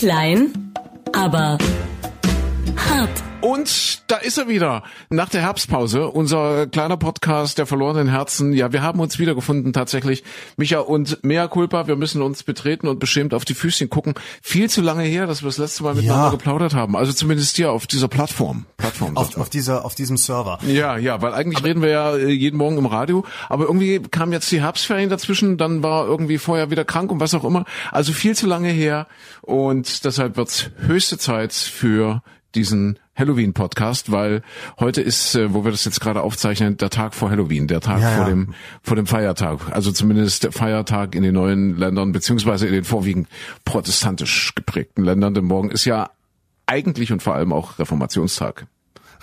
Klein, aber hart. Und da ist er wieder. Nach der Herbstpause, unser kleiner Podcast der verlorenen Herzen. Ja, wir haben uns wiedergefunden tatsächlich. Micha und Mea Culpa, wir müssen uns betreten und beschämt auf die Füßchen gucken. Viel zu lange her, dass wir das letzte Mal miteinander Ja. geplaudert haben. Also zumindest hier auf dieser Plattform. Plattform Auf, auf dieser, auf diesem Server. ja, ja, weil eigentlich reden wir ja äh, jeden Morgen im Radio, aber irgendwie kamen jetzt die Herbstferien dazwischen, dann war irgendwie vorher wieder krank und was auch immer. Also viel zu lange her und deshalb wird's höchste Zeit für diesen Halloween-Podcast, weil heute ist, äh, wo wir das jetzt gerade aufzeichnen, der Tag vor Halloween, der Tag Ja, vor ja. dem vor dem Feiertag, also zumindest der Feiertag in den neuen Ländern beziehungsweise in den vorwiegend protestantisch geprägten Ländern. Denn morgen ist ja eigentlich und vor allem auch Reformationstag.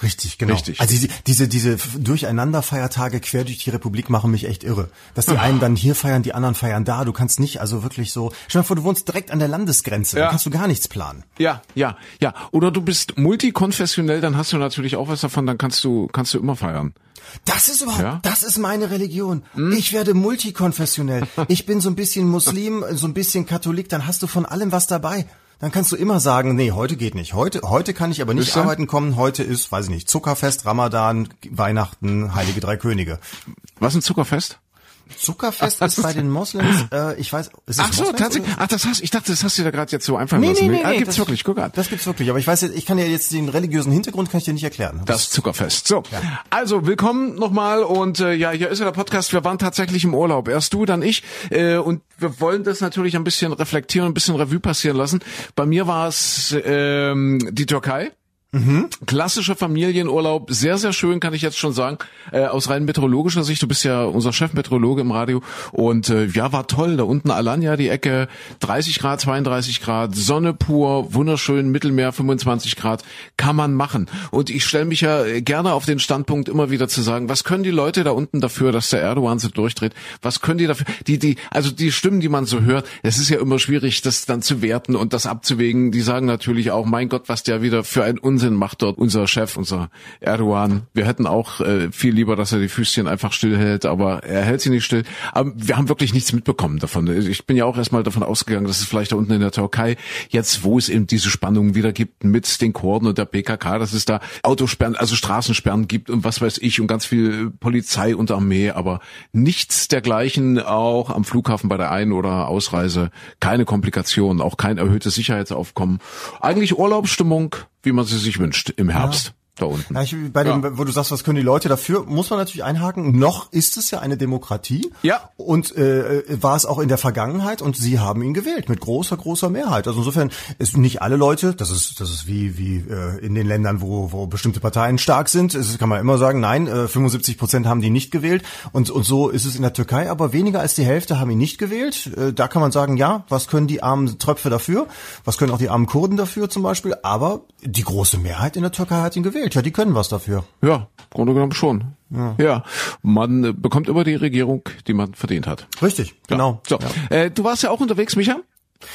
Richtig, genau. Richtig. Also diese, diese, diese Durcheinanderfeiertage quer durch die Republik machen mich echt irre. Dass die einen dann hier feiern, die anderen feiern da. Du kannst nicht, also wirklich so. Stell dir vor, du wohnst direkt an der Landesgrenze. Ja. Da kannst du gar nichts planen. Ja, ja, ja. Oder du bist multikonfessionell, dann hast du natürlich auch was davon, dann kannst du, kannst du immer feiern. Das ist überhaupt, Ja? Hm? das ist meine Religion. Ich werde multikonfessionell. Ich bin so ein bisschen Muslim, so ein bisschen Katholik, dann hast du von allem was dabei. Dann kannst du immer sagen, nee, heute geht nicht. Heute, heute kann ich aber nicht ihr? arbeiten kommen. Heute ist, weiß ich nicht, Zuckerfest, Ramadan, Weihnachten, Heilige Drei Könige. Was ein Zuckerfest? Zuckerfest ist bei den Moslems, äh, ich weiß, ist es Ach so, Moslems tatsächlich. oder? Ach, das hast, ich dachte, das hast du dir da gerade jetzt so einfallen Nee, lassen. nee, nee, ah, nee, gibt's das- wirklich, guck an. Das gibt's wirklich, aber ich weiß, jetzt- ich kann ja jetzt den religiösen Hintergrund kann ich dir nicht erklären. Das Zuckerfest. So, also willkommen nochmal und äh, ja, hier ist ja der Podcast. Wir waren tatsächlich im Urlaub. Erst du, dann ich äh, und wir wollen das natürlich ein bisschen reflektieren, ein bisschen Revue passieren lassen. Bei mir war es ähm, die Türkei. Klassischer Familienurlaub, sehr, sehr schön, kann ich jetzt schon sagen. Äh, aus rein meteorologischer Sicht, du bist ja unser Chefmeteorologe im Radio. Und äh, ja, war toll. Da unten Alanya, die Ecke, 30 Grad, 32 Grad, Sonne pur, wunderschön, Mittelmeer, 25 Grad, kann man machen. Und ich stelle mich ja gerne auf den Standpunkt, immer wieder zu sagen, was können die Leute da unten dafür, dass der Erdogan so durchdreht? Was können die dafür? Die, die, also die Stimmen, die man so hört, es ist ja immer schwierig, das dann zu werten und das abzuwägen. Die sagen natürlich auch, mein Gott, was der wieder für einen Unsinn macht dort, unser Chef, unser Erdogan. Wir hätten auch äh, viel lieber, dass er die Füßchen einfach stillhält, aber er hält sie nicht still. Aber wir haben wirklich nichts mitbekommen davon. Ich bin ja auch erstmal davon ausgegangen, dass es vielleicht da unten in der Türkei, jetzt wo es eben diese Spannungen wieder gibt mit den Kurden und der PKK, dass es da Autosperren, also Straßensperren gibt und was weiß ich und ganz viel Polizei und Armee, aber nichts dergleichen auch am Flughafen bei der Ein- oder Ausreise. Keine Komplikationen, auch kein erhöhtes Sicherheitsaufkommen. Eigentlich Urlaubsstimmung, wie man sie sich wünscht im Herbst. Da unten. Ja, ich, bei dem, Ja. wo du sagst, was können die Leute dafür, muss man natürlich einhaken. Noch ist es ja eine Demokratie. Ja. Und äh, war es auch in der Vergangenheit und sie haben ihn gewählt mit großer, großer Mehrheit. Also insofern ist nicht alle Leute, das ist, das ist wie, wie äh, in den Ländern, wo, wo bestimmte Parteien stark sind, es kann man immer sagen, nein, äh, 75 Prozent haben die nicht gewählt. Und, und so ist es in der Türkei, aber weniger als die Hälfte haben ihn nicht gewählt. Äh, da kann man sagen, ja, was können die armen Tröpfe dafür? Was können auch die armen Kurden dafür zum Beispiel? Aber die große Mehrheit in der Türkei hat ihn gewählt. Ja, die können was dafür. Ja, im Grunde genommen schon. Ja, man äh, bekommt immer die Regierung, die man verdient hat. Richtig, genau. So, äh, du warst ja auch unterwegs, Micha?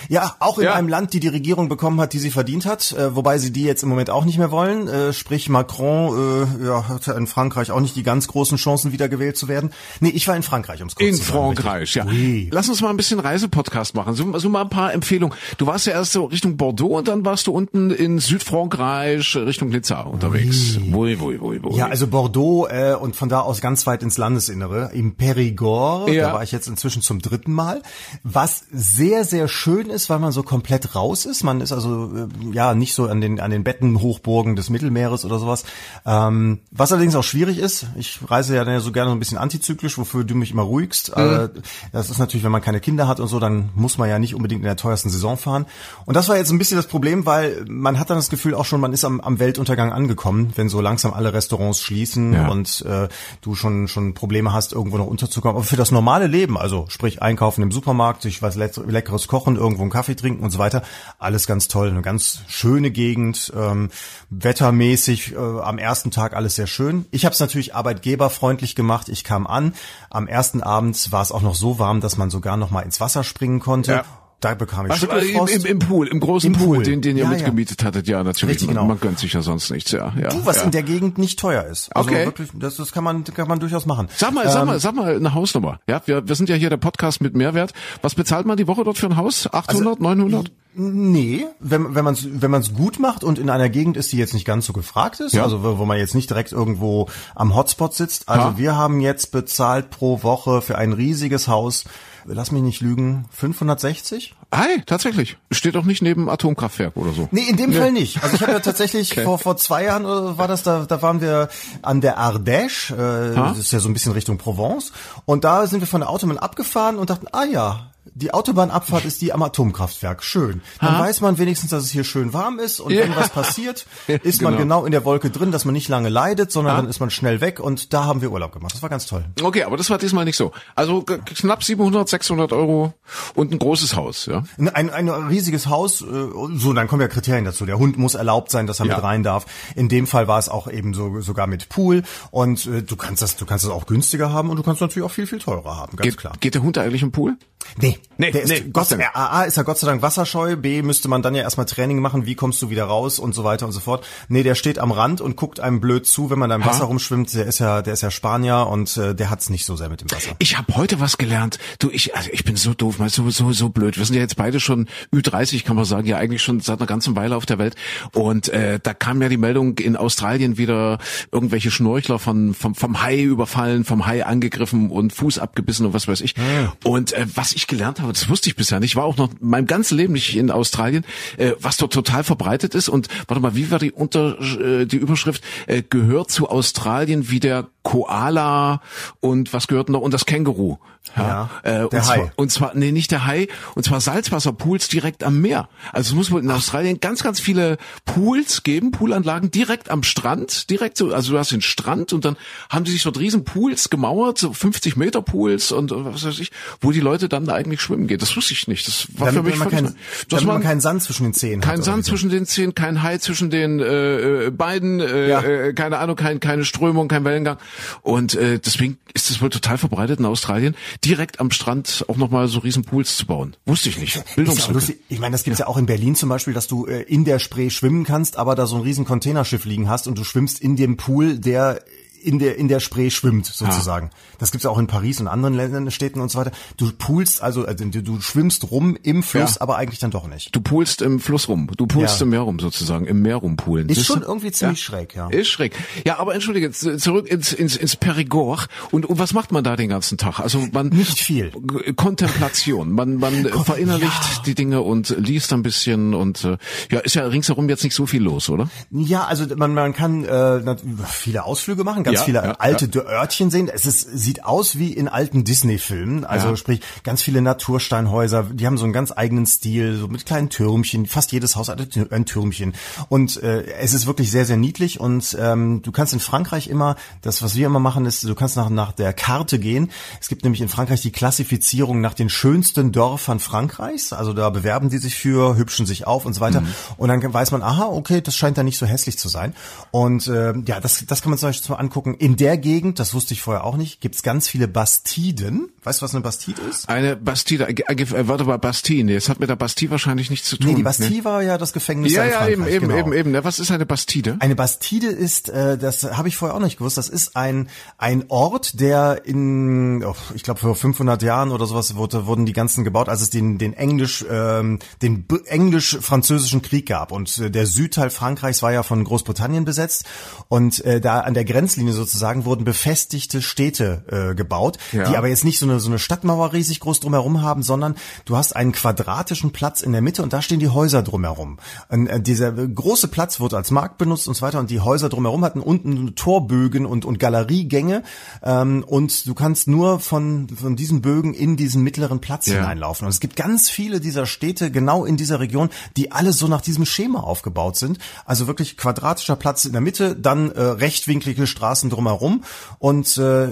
Ja, auch in Ja. einem Land, die die Regierung bekommen hat, die sie verdient hat, äh, wobei sie die jetzt im Moment auch nicht mehr wollen. Äh, sprich, Macron äh, ja, hatte in Frankreich auch nicht die ganz großen Chancen, wiedergewählt zu werden. Nee, ich war in Frankreich, ums kurz In zu sagen. Frankreich, ja. Oui. Lass uns mal ein bisschen Reisepodcast machen. So, so mal ein paar Empfehlungen. Du warst ja erst so Richtung Bordeaux und dann warst du unten in Südfrankreich Richtung Nizza unterwegs. Oui, oui, oui, oui. Ja, also Bordeaux äh, und von da aus ganz weit ins Landesinnere. Im Périgord, Ja. da war ich jetzt inzwischen zum dritten Mal. Was sehr, sehr schön ist, weil man so komplett raus ist. Man ist also äh, ja nicht so an den an den Bettenhochburgen des Mittelmeeres oder sowas. Ähm, was allerdings auch schwierig ist. Ich reise ja dann ja so gerne so ein bisschen antizyklisch, wofür du mich immer ruhigst. Äh, das ist natürlich, wenn man keine Kinder hat und so, dann muss man ja nicht unbedingt in der teuersten Saison fahren. Und das war jetzt ein bisschen das Problem, weil man hat dann das Gefühl auch schon, man ist am, am Weltuntergang angekommen, wenn so langsam alle Restaurants schließen Ja. und äh, du schon schon Probleme hast, irgendwo noch unterzukommen. Aber für das normale Leben, also sprich einkaufen im Supermarkt, sich was Leck- leckeres kochen, irgendwo einen Kaffee trinken und so weiter, alles ganz toll, eine ganz schöne Gegend, ähm, wettermäßig äh, am ersten Tag alles sehr schön. Ich habe es natürlich arbeitgeberfreundlich gemacht. Ich kam an, am ersten Abend war es auch noch so warm, dass man sogar noch mal ins Wasser springen konnte. Ja. Da bekam ich im, Schüttelfrost. im, Im Pool, im großen Im Pool, Pool. den, den ihr Ja, ja. mitgemietet hattet, ja, natürlich. Richtig, man, genau. man gönnt sich ja sonst nichts, ja. ja Du, was ja. in der Gegend nicht teuer ist. Also Okay. wirklich, das, das kann man, kann man durchaus machen. Sag mal, sag Ähm, mal, sag mal eine Hausnummer. Ja, wir, wir sind ja hier der Podcast mit Mehrwert. Was bezahlt man die Woche dort für ein Haus? 800, 900? Nee, wenn, wenn man es wenn man's gut macht und in einer Gegend ist, die jetzt nicht ganz so gefragt ist, Ja. also wo, wo man jetzt nicht direkt irgendwo am Hotspot sitzt. Also Ja. wir haben jetzt bezahlt pro Woche für ein riesiges Haus, lass mich nicht lügen, 560? Hi, tatsächlich. Steht doch nicht neben Atomkraftwerk oder so. Nee, in dem Fall nicht. Also ich habe ja tatsächlich vor vor zwei Jahren oder war das da da waren wir an der Ardèche, äh, Ha? das ist ja so ein bisschen Richtung Provence und da sind wir von der Autobahn abgefahren und dachten, ah ja, die Autobahnabfahrt ist die am Atomkraftwerk. Schön. Dann weiß man wenigstens, dass es hier schön warm ist und wenn Ja. was passiert, ist man genau. genau in der Wolke drin, dass man nicht lange leidet, sondern dann ist man schnell weg und da haben wir Urlaub gemacht. Das war ganz toll. Okay, aber das war diesmal nicht so. Also knapp 700, 600 Euro und ein großes Haus, ja. Ein, ein riesiges Haus, äh, so, dann kommen ja Kriterien dazu. Der Hund muss erlaubt sein, dass er Ja. mit rein darf. In dem Fall war es auch eben so, sogar mit Pool und äh, du kannst das, du kannst es auch günstiger haben und du kannst natürlich auch viel, viel teurer haben, ganz Geht, klar. geht der Hund eigentlich im Pool? Nee, Nee, der ist, nee, Gott, was denn? A, A ist er Gott sei Dank wasserscheu, B müsste man dann ja erstmal Training machen, wie kommst du wieder raus und so weiter und so fort. Nee, der steht am Rand und guckt einem blöd zu, wenn man da im Wasser rumschwimmt. Der ist ja, der ist ja Spanier und äh, der hat's nicht so sehr mit dem Wasser. Ich habe heute was gelernt. Du, ich, also ich bin so doof, mal so, so, so blöd. Wir sind ja jetzt beide schon Ü30, kann man sagen, ja eigentlich schon seit einer ganzen Weile auf der Welt. Und äh, da kam ja die Meldung in Australien wieder irgendwelche Schnorchler von, vom, vom Hai überfallen, vom Hai angegriffen und Fuß abgebissen und was weiß ich. Und äh, was ich gelernt habe, das wusste ich bisher nicht, war auch noch mein ganzes Leben nicht in Australien, äh, was dort total verbreitet ist. Und warte mal, wie war die Unter äh, die Überschrift? Äh, gehört zu Australien wie der Koala und was gehört noch? Und das Känguru. Ja, äh, der und zwar, Hai. und zwar, nee, nicht der Hai, und zwar Salzwasserpools direkt am Meer. Also es muss wohl in Australien ganz, ganz viele Pools geben, Poolanlagen direkt am Strand, direkt so, also du hast den Strand und dann haben die sich dort riesen Pools gemauert, so 50 Meter Pools und äh, was weiß ich, wo die Leute dann da eigentlich schwimmen gehen. Das wusste ich nicht. Das war für Damit mich man, kein. Dass damit man man keinen Sand zwischen den Zehen kein Sand zwischen den Zehen, kein Hai zwischen den äh, äh, Beinen, äh, Ja. äh, keine Ahnung, kein, keine Strömung, kein Wellengang. Und äh, deswegen ist es wohl total verbreitet in Australien, direkt am Strand auch nochmal so riesen Pools zu bauen. Wusste ich nicht. Ja Bildungslücke. Ich meine, das gibt's ja. auch in Berlin zum Beispiel, dass du äh, in der Spree schwimmen kannst, aber da so ein riesen Containerschiff liegen hast und du schwimmst in dem Pool, der in der in der Spree schwimmt sozusagen. Das gibt's ja auch in Paris und anderen Ländern, Städten und so weiter. Du poolst also, also du, du schwimmst rum im Fluss, Ja. aber eigentlich dann doch nicht. Du poolst im Fluss rum. Du poolst Ja. im Meer rum sozusagen, im Meer rumpoolen. Ist Siehst schon du? irgendwie ziemlich schräg, ja. Ist schräg. Ja, aber entschuldige, zurück ins, ins, ins Perigord. Und, und was macht man da den ganzen Tag? Also man Nicht viel. Kontemplation. Man, man äh, verinnerlicht die Dinge und liest ein bisschen und äh, ja, ist ja ringsherum jetzt nicht so viel los, oder? Ja, also man, man kann äh, viele Ausflüge machen, ganz Ja, viele ja, alte Örtchen sehen. Es ist, sieht aus wie in alten Disney-Filmen. Also Ja. sprich, ganz viele Natursteinhäuser, die haben so einen ganz eigenen Stil, so mit kleinen Türmchen. Fast jedes Haus hat ein Tür- ein Türmchen. Und äh, es ist wirklich sehr, sehr niedlich. Und ähm, du kannst in Frankreich immer, das, was wir immer machen, ist, du kannst nach, nach der Karte gehen. Es gibt nämlich in Frankreich die Klassifizierung nach den schönsten Dörfern Frankreichs. Also da bewerben die sich für, hübschen sich auf und so weiter. Und dann weiß man, aha, okay, das scheint da nicht so hässlich zu sein. Und äh, ja, das, das kann man zum Beispiel mal angucken. In der Gegend, das wusste ich vorher auch nicht, gibt's ganz viele Bastiden. Weißt du, was eine Bastide ist? Eine Bastide, äh, äh, warte mal, Bastille. Nee, das hat mit der Bastille wahrscheinlich nichts zu tun. Nee, die Bastille war ja das Gefängnis Ja, in ja, Frankreich. eben, eben, genau. eben, eben. Ja, Was ist eine Bastide? Eine Bastide ist, äh, das habe ich vorher auch nicht gewusst, das ist ein ein Ort, der in, oh, ich glaube vor 500 Jahren oder sowas wurde, wurden die ganzen gebaut, als es den den Englisch ähm, den englisch-französischen Krieg gab und äh, der Südteil Frankreichs war ja von Großbritannien besetzt und äh, da an der Grenzlinie sozusagen wurden befestigte Städte äh, gebaut, Ja. die aber jetzt nicht so eine so eine Stadtmauer riesig groß drumherum haben, sondern du hast einen quadratischen Platz in der Mitte und da stehen die Häuser drumherum. Und, äh, dieser große Platz wurde als Markt benutzt und so weiter und die Häuser drumherum hatten unten Torbögen und, und Galeriegänge ähm, und du kannst nur von, von diesen Bögen in diesen mittleren Platz Ja. hineinlaufen. Und es gibt ganz viele dieser Städte genau in dieser Region, die alle so nach diesem Schema aufgebaut sind. Also wirklich quadratischer Platz in der Mitte, dann äh, rechtwinklige Straßen drumherum und äh,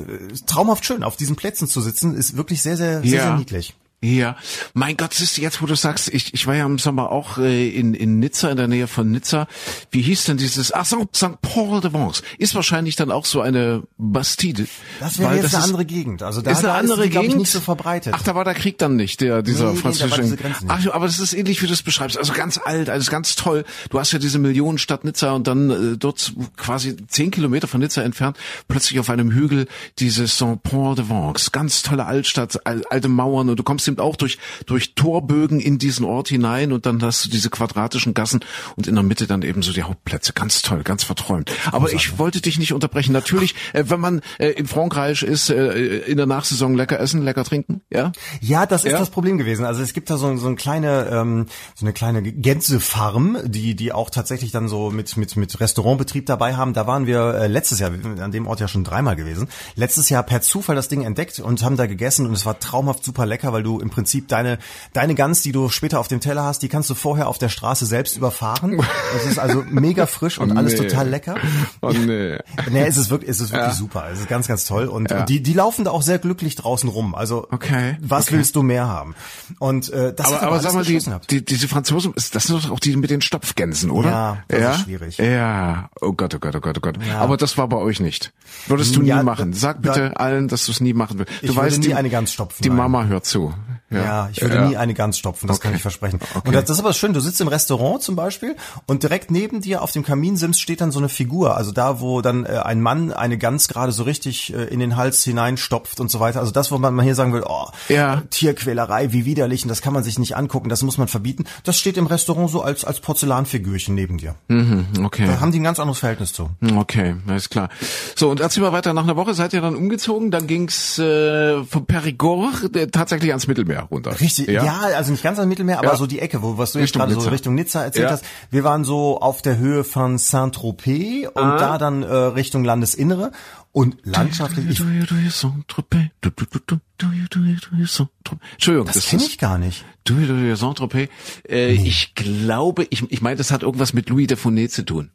traumhaft schön auf diesen Plätzen zu sitzen, ist wirklich sehr, sehr, sehr, sehr niedlich. Ja, mein Gott, siehst du jetzt, wo du sagst, ich, ich war ja im Sommer auch äh, in, in Nizza, in der Nähe von Nizza. Wie hieß denn dieses, ach, St. St. Paul de Vence. Ist wahrscheinlich dann auch so eine Bastide. Das wäre jetzt eine ist- andere Gegend. Also da, ist eine andere ist die, Gegend ich, nicht so verbreitet. Ach, da war der Krieg dann nicht, der dieser Nee, nee, französische. nicht. Ach, aber das ist ähnlich wie du es beschreibst. Also ganz alt, alles ganz toll. Du hast ja diese Millionenstadt Nizza und dann äh, dort quasi zehn Kilometer von Nizza entfernt plötzlich auf einem Hügel diese Saint Paul de Vence, ganz tolle Altstadt, al- alte Mauern und du kommst eben auch durch, durch Torbögen in diesen Ort hinein und dann hast du diese quadratischen Gassen und in der Mitte dann eben so die Hauptplätze. Ganz toll, ganz verträumt. Aber ich wollte dich nicht unterbrechen. Natürlich, äh, wenn man äh, in Frankreich ist, äh, in der Nachsaison lecker essen, lecker trinken, ja? Ja, das ist Ja? das Problem gewesen. Also es gibt da so, so eine kleine, ähm, so eine kleine Gänsefarm, die die auch tatsächlich dann so mit mit mit Restaurantbetrieb dabei haben. Da waren wir äh, letztes Jahr wir sind an dem Ort ja schon dreimal gewesen. Letztes Jahr per Zufall das Ding entdeckt und haben da gegessen und es war traumhaft super lecker, weil du im Prinzip deine deine Gans, die du später auf dem Teller hast, die kannst du vorher auf der Straße selbst überfahren. Es ist also mega frisch und alles nee. total lecker. Oh nee. Nee, es ist wirklich, es ist wirklich super. Es ist ganz, ganz toll. Und, und die, die laufen da auch sehr glücklich draußen rum. Also, Okay, was okay. willst du mehr haben? Und äh, das Aber, aber alles sag mal, die, die, diese Franzosen, das sind doch auch die mit den Stopfgänsen, oder? Ja, das ist schwierig. Ja, oh Gott, oh Gott, oh Gott, oh Gott. Ja. Aber das war bei euch nicht. Würdest du Ja, nie machen. Sag bitte da- allen, dass du es nie machen willst. Du Ich weißt, nie die, eine Gans stopfen, Die nein. Mama hört zu. Ja, ich würde Ja. nie eine Gans stopfen, das kann Okay. ich versprechen. Okay. Und das, das ist aber schön, du sitzt im Restaurant zum Beispiel und direkt neben dir auf dem Kaminsims steht dann so eine Figur, also da, wo dann äh, ein Mann eine Gans gerade so richtig äh, in den Hals hineinstopft und so weiter. Also das, wo man mal hier sagen will, oh, Ja. Tierquälerei, wie widerlich, und das kann man sich nicht angucken, das muss man verbieten. Das steht im Restaurant so als, als Porzellanfigürchen neben dir. Mhm, okay. Da haben die ein ganz anderes Verhältnis zu. Okay, alles klar. So, und erzähl mal weiter. Nach einer Woche seid ihr dann umgezogen. Dann ging's äh, von Périgord äh, tatsächlich ans Mittelmeer runter. Richtig, ja? also nicht ganz am Mittelmeer, aber Ja. so die Ecke, wo was du jetzt Richtung gerade so Nizza. Richtung Nizza erzählt Ja. hast. Wir waren so auf der Höhe von Saint-Tropez und Ah. da dann äh, Richtung Landesinnere und landschaftlich. Du, du, du, du, du, Saint-Tropez. Entschuldigung, das kenne ich gar nicht. Du, du, du, Saint-Tropez. Äh, Ich glaube, ich, ich meine, das hat irgendwas mit Louis de Funès zu tun.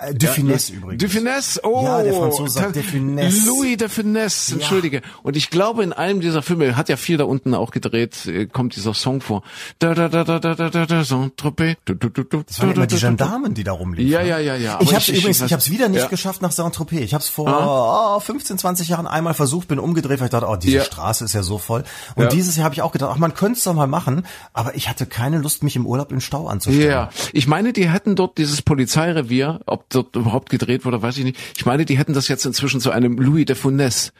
Äh, De Finesse übrigens. De Finesse, oh. Ja, der Franzose sagt De Finesse. Louis de Finesse, entschuldige. Und ich glaube, in einem dieser Filme, hat ja viel da unten auch gedreht, äh, kommt dieser Song vor. Da, da, da, da, da, da, da, da, Saint-Tropez. Das waren immer die. Gendarmen, die da rumliefen. Ja, ja, ja, ja. Ich habe ich- übrigens, ich habe es wieder nicht ja. geschafft nach Saint-Tropez. Ich habe es vor oh, 15, 20 Jahren einmal versucht, bin umgedreht, weil ich dachte, oh, diese Ja. Straße ist ja so voll. Und Ja. dieses Jahr habe ich auch gedacht, ach, man könnte es doch mal machen, aber ich hatte keine Lust, mich im Urlaub in Stau anzustellen. Ja, ich meine, die hätten dort dieses Polizeirevier, ob dort überhaupt gedreht wurde, weiß ich nicht. Ich meine, die hätten das jetzt inzwischen zu einem Louis de Funès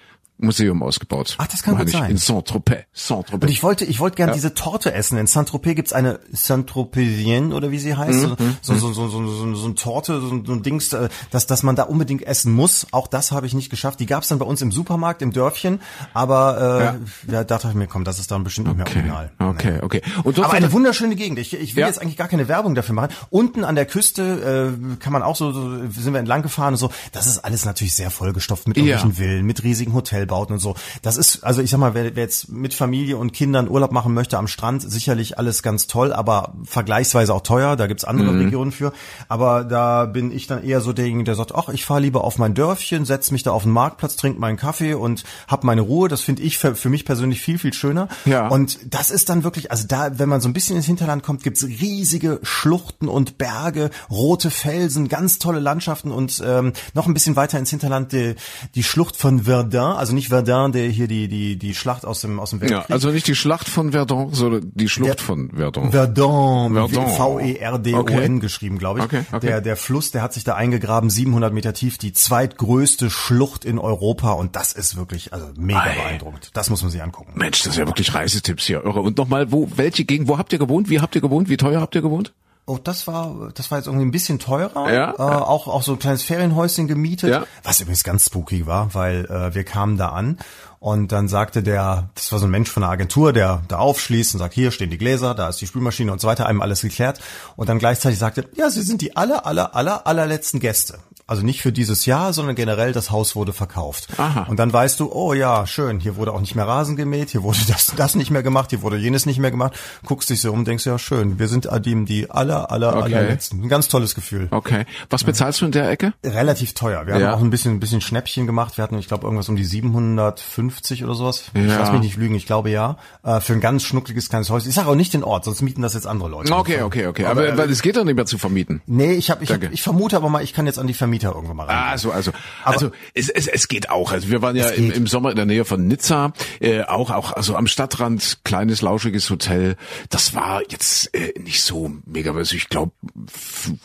Museum ausgebaut. Ach, das kann Meine gut sein. In Saint-Tropez. Saint-Tropez. Und ich wollte, ich wollte gern diese Torte essen. In Saint-Tropez gibt's eine Saint-Tropézienne oder wie sie heißt. Mhm, so, so, so, so, so, so ein Torte, so, ein- so ein Dings, äh, dass, dass man da unbedingt essen muss. Auch das habe ich nicht geschafft. Die gab's dann bei uns im Supermarkt, im Dörfchen. Aber äh, Ja. ja. dachte ich mir, komm, das ist dann bestimmt nicht mehr okay, original. okay, okay. Und Aber eine wunderschöne Gegend. Ich, ich will Ja. jetzt eigentlich gar keine Werbung dafür machen. Unten an der Küste äh, kann man auch so, so sind wir entlang gefahren und so. Das ist alles natürlich sehr vollgestopft mit Ja. irgendwelchen Villen, mit riesigen Hotelbauten und so. Das ist, also ich sag mal, wer, wer jetzt mit Familie und Kindern Urlaub machen möchte am Strand, sicherlich alles ganz toll, aber vergleichsweise auch teuer. Da gibt's andere Regionen für. Aber da bin ich dann eher so derjenige, der sagt, ach, ich fahre lieber auf mein Dörfchen, setz mich da auf den Marktplatz, trink meinen Kaffee und hab meine Ruhe. Das finde ich für, für mich persönlich viel, viel schöner. Ja. Und das ist dann wirklich, also da, wenn man so ein bisschen ins Hinterland kommt, gibt's riesige Schluchten und Berge, rote Felsen, ganz tolle Landschaften und ähm, noch ein bisschen weiter ins Hinterland die, die Schlucht von Verdun, also nicht Verdun, der hier die die die Schlacht aus dem aus dem Weltkrieg. ja, also nicht die Schlacht von Verdun, sondern die Schlucht Der- von Verdun. Verdun, Verdun. V-E-R-D-O-N Okay. geschrieben, glaube ich. Okay, okay. Der, der Fluss, der hat sich da eingegraben, 700 Meter tief, die zweitgrößte Schlucht in Europa und das ist wirklich, also mega Ei. beeindruckend. Das muss man sich angucken. Mensch, das ist ja wirklich Reisetipps hier. Irre. Und nochmal, wo, welche Gegend, wo habt ihr gewohnt? Wie habt ihr gewohnt? Wie teuer habt ihr gewohnt? Oh, das war, das war jetzt irgendwie ein bisschen teurer. Ja, äh, ja. Auch, auch so ein kleines Ferienhäuschen gemietet. Ja. Was übrigens ganz spooky war, weil äh, wir kamen da an und dann sagte der, das war so ein Mensch von der Agentur, der da aufschließt und sagt, hier stehen die Gläser, da ist die Spülmaschine und so weiter, einem alles geklärt. Und dann gleichzeitig sagte, ja, Sie sind die aller, aller, aller, allerletzten Gäste. Also nicht für dieses Jahr, sondern generell das Haus wurde verkauft. Aha. Und dann weißt du, oh ja, schön, hier wurde auch nicht mehr Rasen gemäht, hier wurde das, das nicht mehr gemacht, hier wurde jenes nicht mehr gemacht. Guckst dich so um, denkst ja schön, wir sind die, die aller, aller, Okay. allerletzten. Ein ganz tolles Gefühl. Okay. Was bezahlst du in der Ecke? Relativ teuer. Wir haben Ja. auch ein bisschen, ein bisschen Schnäppchen gemacht. Wir hatten, ich glaube, irgendwas um die 750 oder sowas. Ich Ja. lass mich nicht lügen, ich glaube ja. Äh, für ein ganz schnuckliges kleines Häuschen. Ich sage auch nicht den Ort, sonst mieten das jetzt andere Leute. Okay, okay, okay. Aber, Aber, weil es geht doch nicht mehr zu vermieten. Nee, ich habe, ich, ich vermute aber mal, ich kann jetzt an die Vermieter irgendwann mal rein. Also, also, Aber- also es, es, es geht auch. Also wir waren ja im, im Sommer in der Nähe von Nizza, äh, auch auch also am Stadtrand kleines lauschiges Hotel. Das war jetzt äh, nicht so mega, also ich glaube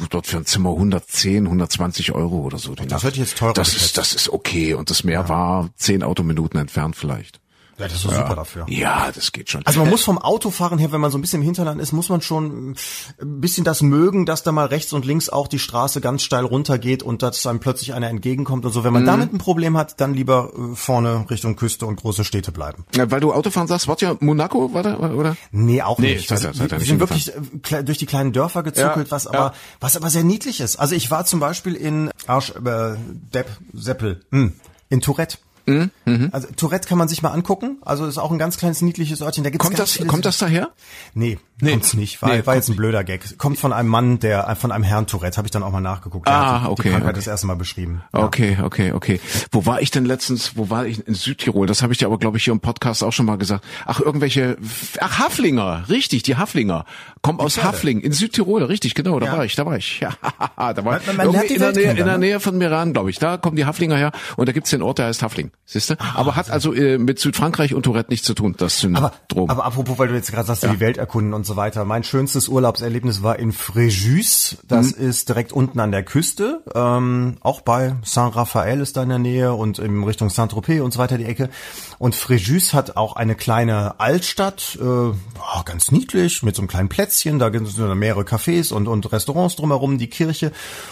dort für ein Zimmer 110, 120 Euro oder so. die das Nacht. sich jetzt teurer Das ist das ist okay und das Meer war zehn Autominuten entfernt vielleicht. Ja, das ist doch super dafür. Ja, das geht schon. Also man muss vom Autofahren her, wenn man so ein bisschen im Hinterland ist, muss man schon ein bisschen das mögen, dass da mal rechts und links auch die Straße ganz steil runtergeht und dass einem plötzlich einer entgegenkommt und so. Wenn man Mhm. damit ein Problem hat, dann lieber äh, vorne Richtung Küste und große Städte bleiben. Ja, weil du Autofahren sagst, wart ja Monaco, war da, oder? Nee, auch Nee, nicht. Also, seid ihr wir sind wirklich äh, durch die kleinen Dörfer gezügelt, Ja, was ja. aber was aber sehr niedlich ist. Also ich war zum Beispiel in Arsch äh, Depp Seppel hm, in Tourette. Mhm, Also Tourette kann man sich mal angucken. Also ist auch ein ganz kleines niedliches Örtchen. Da gibt's Kommt das, kommt das daher? Nee, Nee. kommt's nicht. War, Nee, war kommt jetzt ein blöder Gag. Kommt von einem Mann, der von einem Herrn Tourette, habe ich dann auch mal nachgeguckt. Ah, okay, die Krankheit okay. das erste Mal beschrieben. Ja. Okay, okay, okay. Wo war ich denn letztens? Wo war ich? In Südtirol. Das habe ich dir aber, glaube ich, hier im Podcast auch schon mal gesagt. Ach, irgendwelche. Ach, Haflinger. Richtig, die Haflinger. Kommen aus. Hafling in Südtirol. Richtig, genau. Da Ja. war ich. Da war ich. Ja, da war Man- man- in, der Nähe, in der ne? Nähe von Meran, glaube ich. Da kommen die Haflinger her. Und da gibt's den Ort, der heißt Hafling. Siehst du? aber hat also äh, mit Südfrankreich und Tourette nichts zu tun. Das Aber, Syndrom. aber apropos, weil du jetzt gerade sagst, die Welt erkunden und so weiter. Mein schönstes Urlaubserlebnis war in Fréjus. Das Mhm. ist direkt unten an der Küste. Ähm, auch bei Saint-Raphaël ist da in der Nähe und in Richtung Saint-Tropez und so weiter die Ecke. Und Fréjus hat auch eine kleine Altstadt, äh, boah, ganz niedlich, mit so einem kleinen Plätzchen. Da gibt es mehrere Cafés und, und Restaurants drumherum, die Kirche.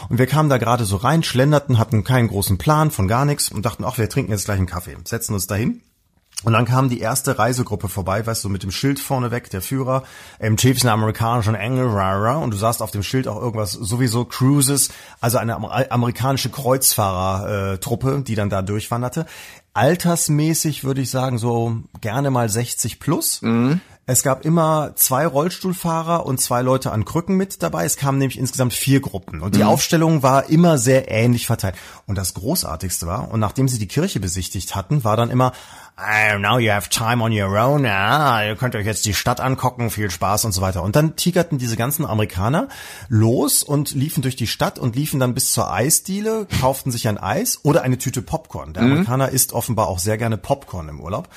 Und wir kamen da gerade so rein, schlenderten, hatten keinen großen Plan von gar nichts und dachten, ach, wir trinken jetzt gleich einen Kaffee. Setzen uns dahin. Und dann kam die erste Reisegruppe vorbei, weißt du, mit dem Schild vorne weg, der Führer, im tiefsten amerikanischen Engel, rara, und du sahst auf dem Schild auch irgendwas, sowieso Cruises, also eine Amer amerikanische Kreuzfahrertruppe, die dann da durchwanderte. Altersmäßig würde ich sagen, so gerne mal 60 plus. Es gab immer zwei Rollstuhlfahrer und zwei Leute an Krücken mit dabei. Es kamen nämlich insgesamt vier Gruppen. Und die Aufstellung war immer sehr ähnlich verteilt. Und das Großartigste war, und nachdem sie die Kirche besichtigt hatten, war dann immer, "Ah, now you have time on your own, ah, ihr könnt euch jetzt die Stadt angucken, viel Spaß und so weiter. Und dann tigerten diese ganzen Amerikaner los und liefen durch die Stadt und liefen dann bis zur Eisdiele, kauften sich ein Eis oder eine Tüte Popcorn. Der Amerikaner isst offenbar auch sehr gerne Popcorn im Urlaub.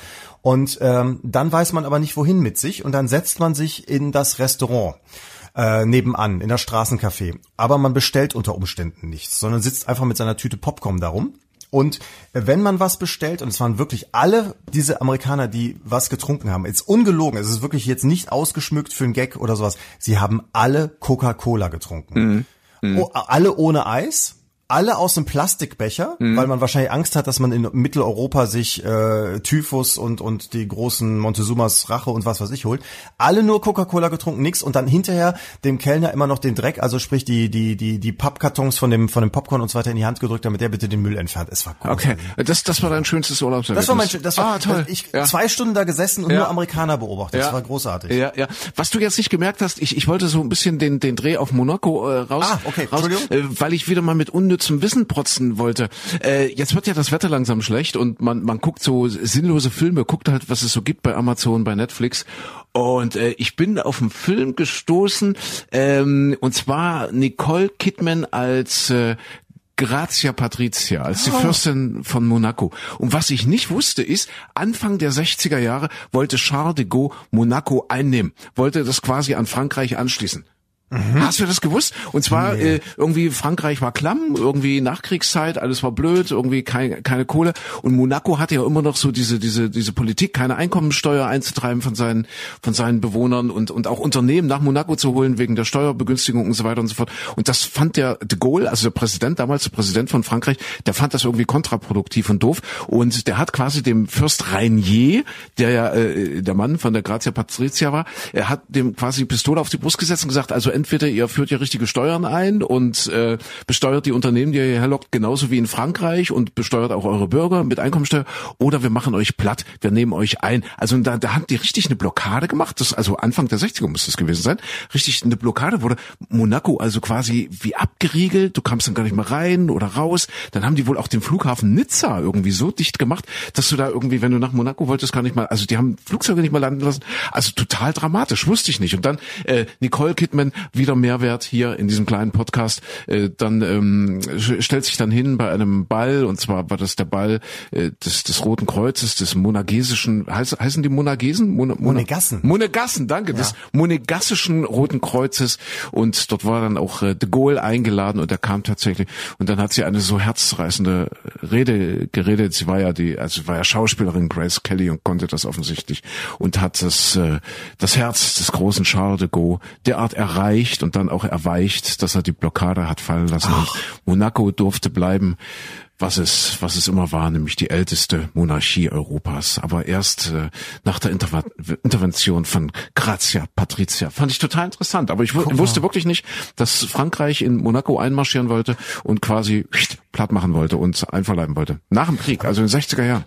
Und ähm, dann weiß man aber nicht, wohin mit sich. Und dann setzt man sich in das Restaurant äh, nebenan, in das Straßencafé. Aber man bestellt unter Umständen nichts, sondern sitzt einfach mit seiner Tüte Popcorn darum. Und wenn man was bestellt, und es waren wirklich alle diese Amerikaner, die was getrunken haben, jetzt ungelogen, es ist wirklich jetzt nicht ausgeschmückt für einen Gag oder sowas, sie haben alle Coca-Cola getrunken. Oh, alle ohne Eis, alle aus einem Plastikbecher, weil man wahrscheinlich Angst hat, dass man in Mitteleuropa sich äh, Typhus und und die großen Montezumas Rache und was weiß ich holt. Alle nur Coca-Cola getrunken, nix und dann hinterher dem Kellner immer noch den Dreck, also sprich die die die die Pappkartons von dem von dem Popcorn und so weiter in die Hand gedrückt, damit der bitte den Müll entfernt. Es war Okay, großartig. das, das war dein schönstes Urlaubserlebnis. Das war mein, das war, ah, toll. ich ja. zwei Stunden da gesessen und Ja. nur Amerikaner beobachtet. Das war großartig. Ja, ja. Was du jetzt nicht gemerkt hast, ich, ich wollte so ein bisschen den, den Dreh auf Monaco äh, raus, Ah, okay, raus äh, weil ich wieder mal mit unnützem Wissen protzen wollte. Äh, jetzt wird ja das Wetter langsam schlecht und man, man guckt so sinnlose Filme, guckt halt, was es so gibt bei Amazon, bei Netflix. Und äh, ich bin auf einen Film gestoßen, ähm, und zwar Nicole Kidman als äh, Grazia Patrizia, als die Fürstin von Monaco. Und was ich nicht wusste, ist, Anfang der 60er Jahre wollte Charles de Gaulle Monaco einnehmen, wollte das quasi an Frankreich anschließen. Hast du das gewusst? Und zwar äh, irgendwie Frankreich war klamm, irgendwie Nachkriegszeit, alles war blöd, irgendwie kein, keine Kohle. Und Monaco hatte ja immer noch so diese diese diese Politik, keine Einkommensteuer einzutreiben von seinen von seinen Bewohnern und und auch Unternehmen nach Monaco zu holen wegen der Steuerbegünstigung und so weiter und so fort. Und das fand der de Gaulle, also der Präsident damals, der Präsident von Frankreich, der fand das irgendwie kontraproduktiv und doof. Und der hat quasi dem Fürst Rainier, der ja äh, der Mann von der Grazia Patrizia war, er hat dem quasi die Pistole auf die Brust gesetzt und gesagt, also entweder ihr führt ja richtige Steuern ein und äh, besteuert die Unternehmen, die ihr hierher lockt, genauso wie in Frankreich und besteuert auch eure Bürger mit Einkommensteuer, oder wir machen euch platt, wir nehmen euch ein. Also da, da haben die richtig eine Blockade gemacht, das also Anfang der 60er muss das gewesen sein, richtig eine Blockade wurde Monaco also quasi wie abgeriegelt, du kamst dann gar nicht mehr rein oder raus. Dann haben die wohl auch den Flughafen Nizza irgendwie so dicht gemacht, dass du da irgendwie, wenn du nach Monaco wolltest, gar nicht mal, also die haben Flugzeuge nicht mal landen lassen. Also total dramatisch, wusste ich nicht. Und dann äh, Nicole Kidman wieder Mehrwert hier in diesem kleinen Podcast. Äh, dann ähm, stellt sich dann hin bei einem Ball und zwar war das der Ball äh, des, des Roten Kreuzes, des monagesischen, heißt, heißen die Monagesen? Mon, Mon Monegassen. Monegassen, danke, des monegassischen Roten Kreuzes und dort war dann auch äh, de Gaulle eingeladen und er kam tatsächlich und dann hat sie eine so herzreißende Rede geredet. Sie war ja die, also war ja Schauspielerin Grace Kelly und konnte das offensichtlich und hat das äh, das Herz des großen Charles de Gaulle derart erreicht und dann auch erweicht, dass er die Blockade hat fallen lassen Monaco durfte bleiben was es, was es immer war, nämlich die älteste Monarchie Europas. Aber erst äh, nach der Interve Intervention von Grazia Patricia. Fand ich total interessant. Aber ich wu wusste wirklich nicht, dass Frankreich in Monaco einmarschieren wollte und quasi platt machen wollte und einverleiben wollte. Nach dem Krieg, also in den 60er Jahren.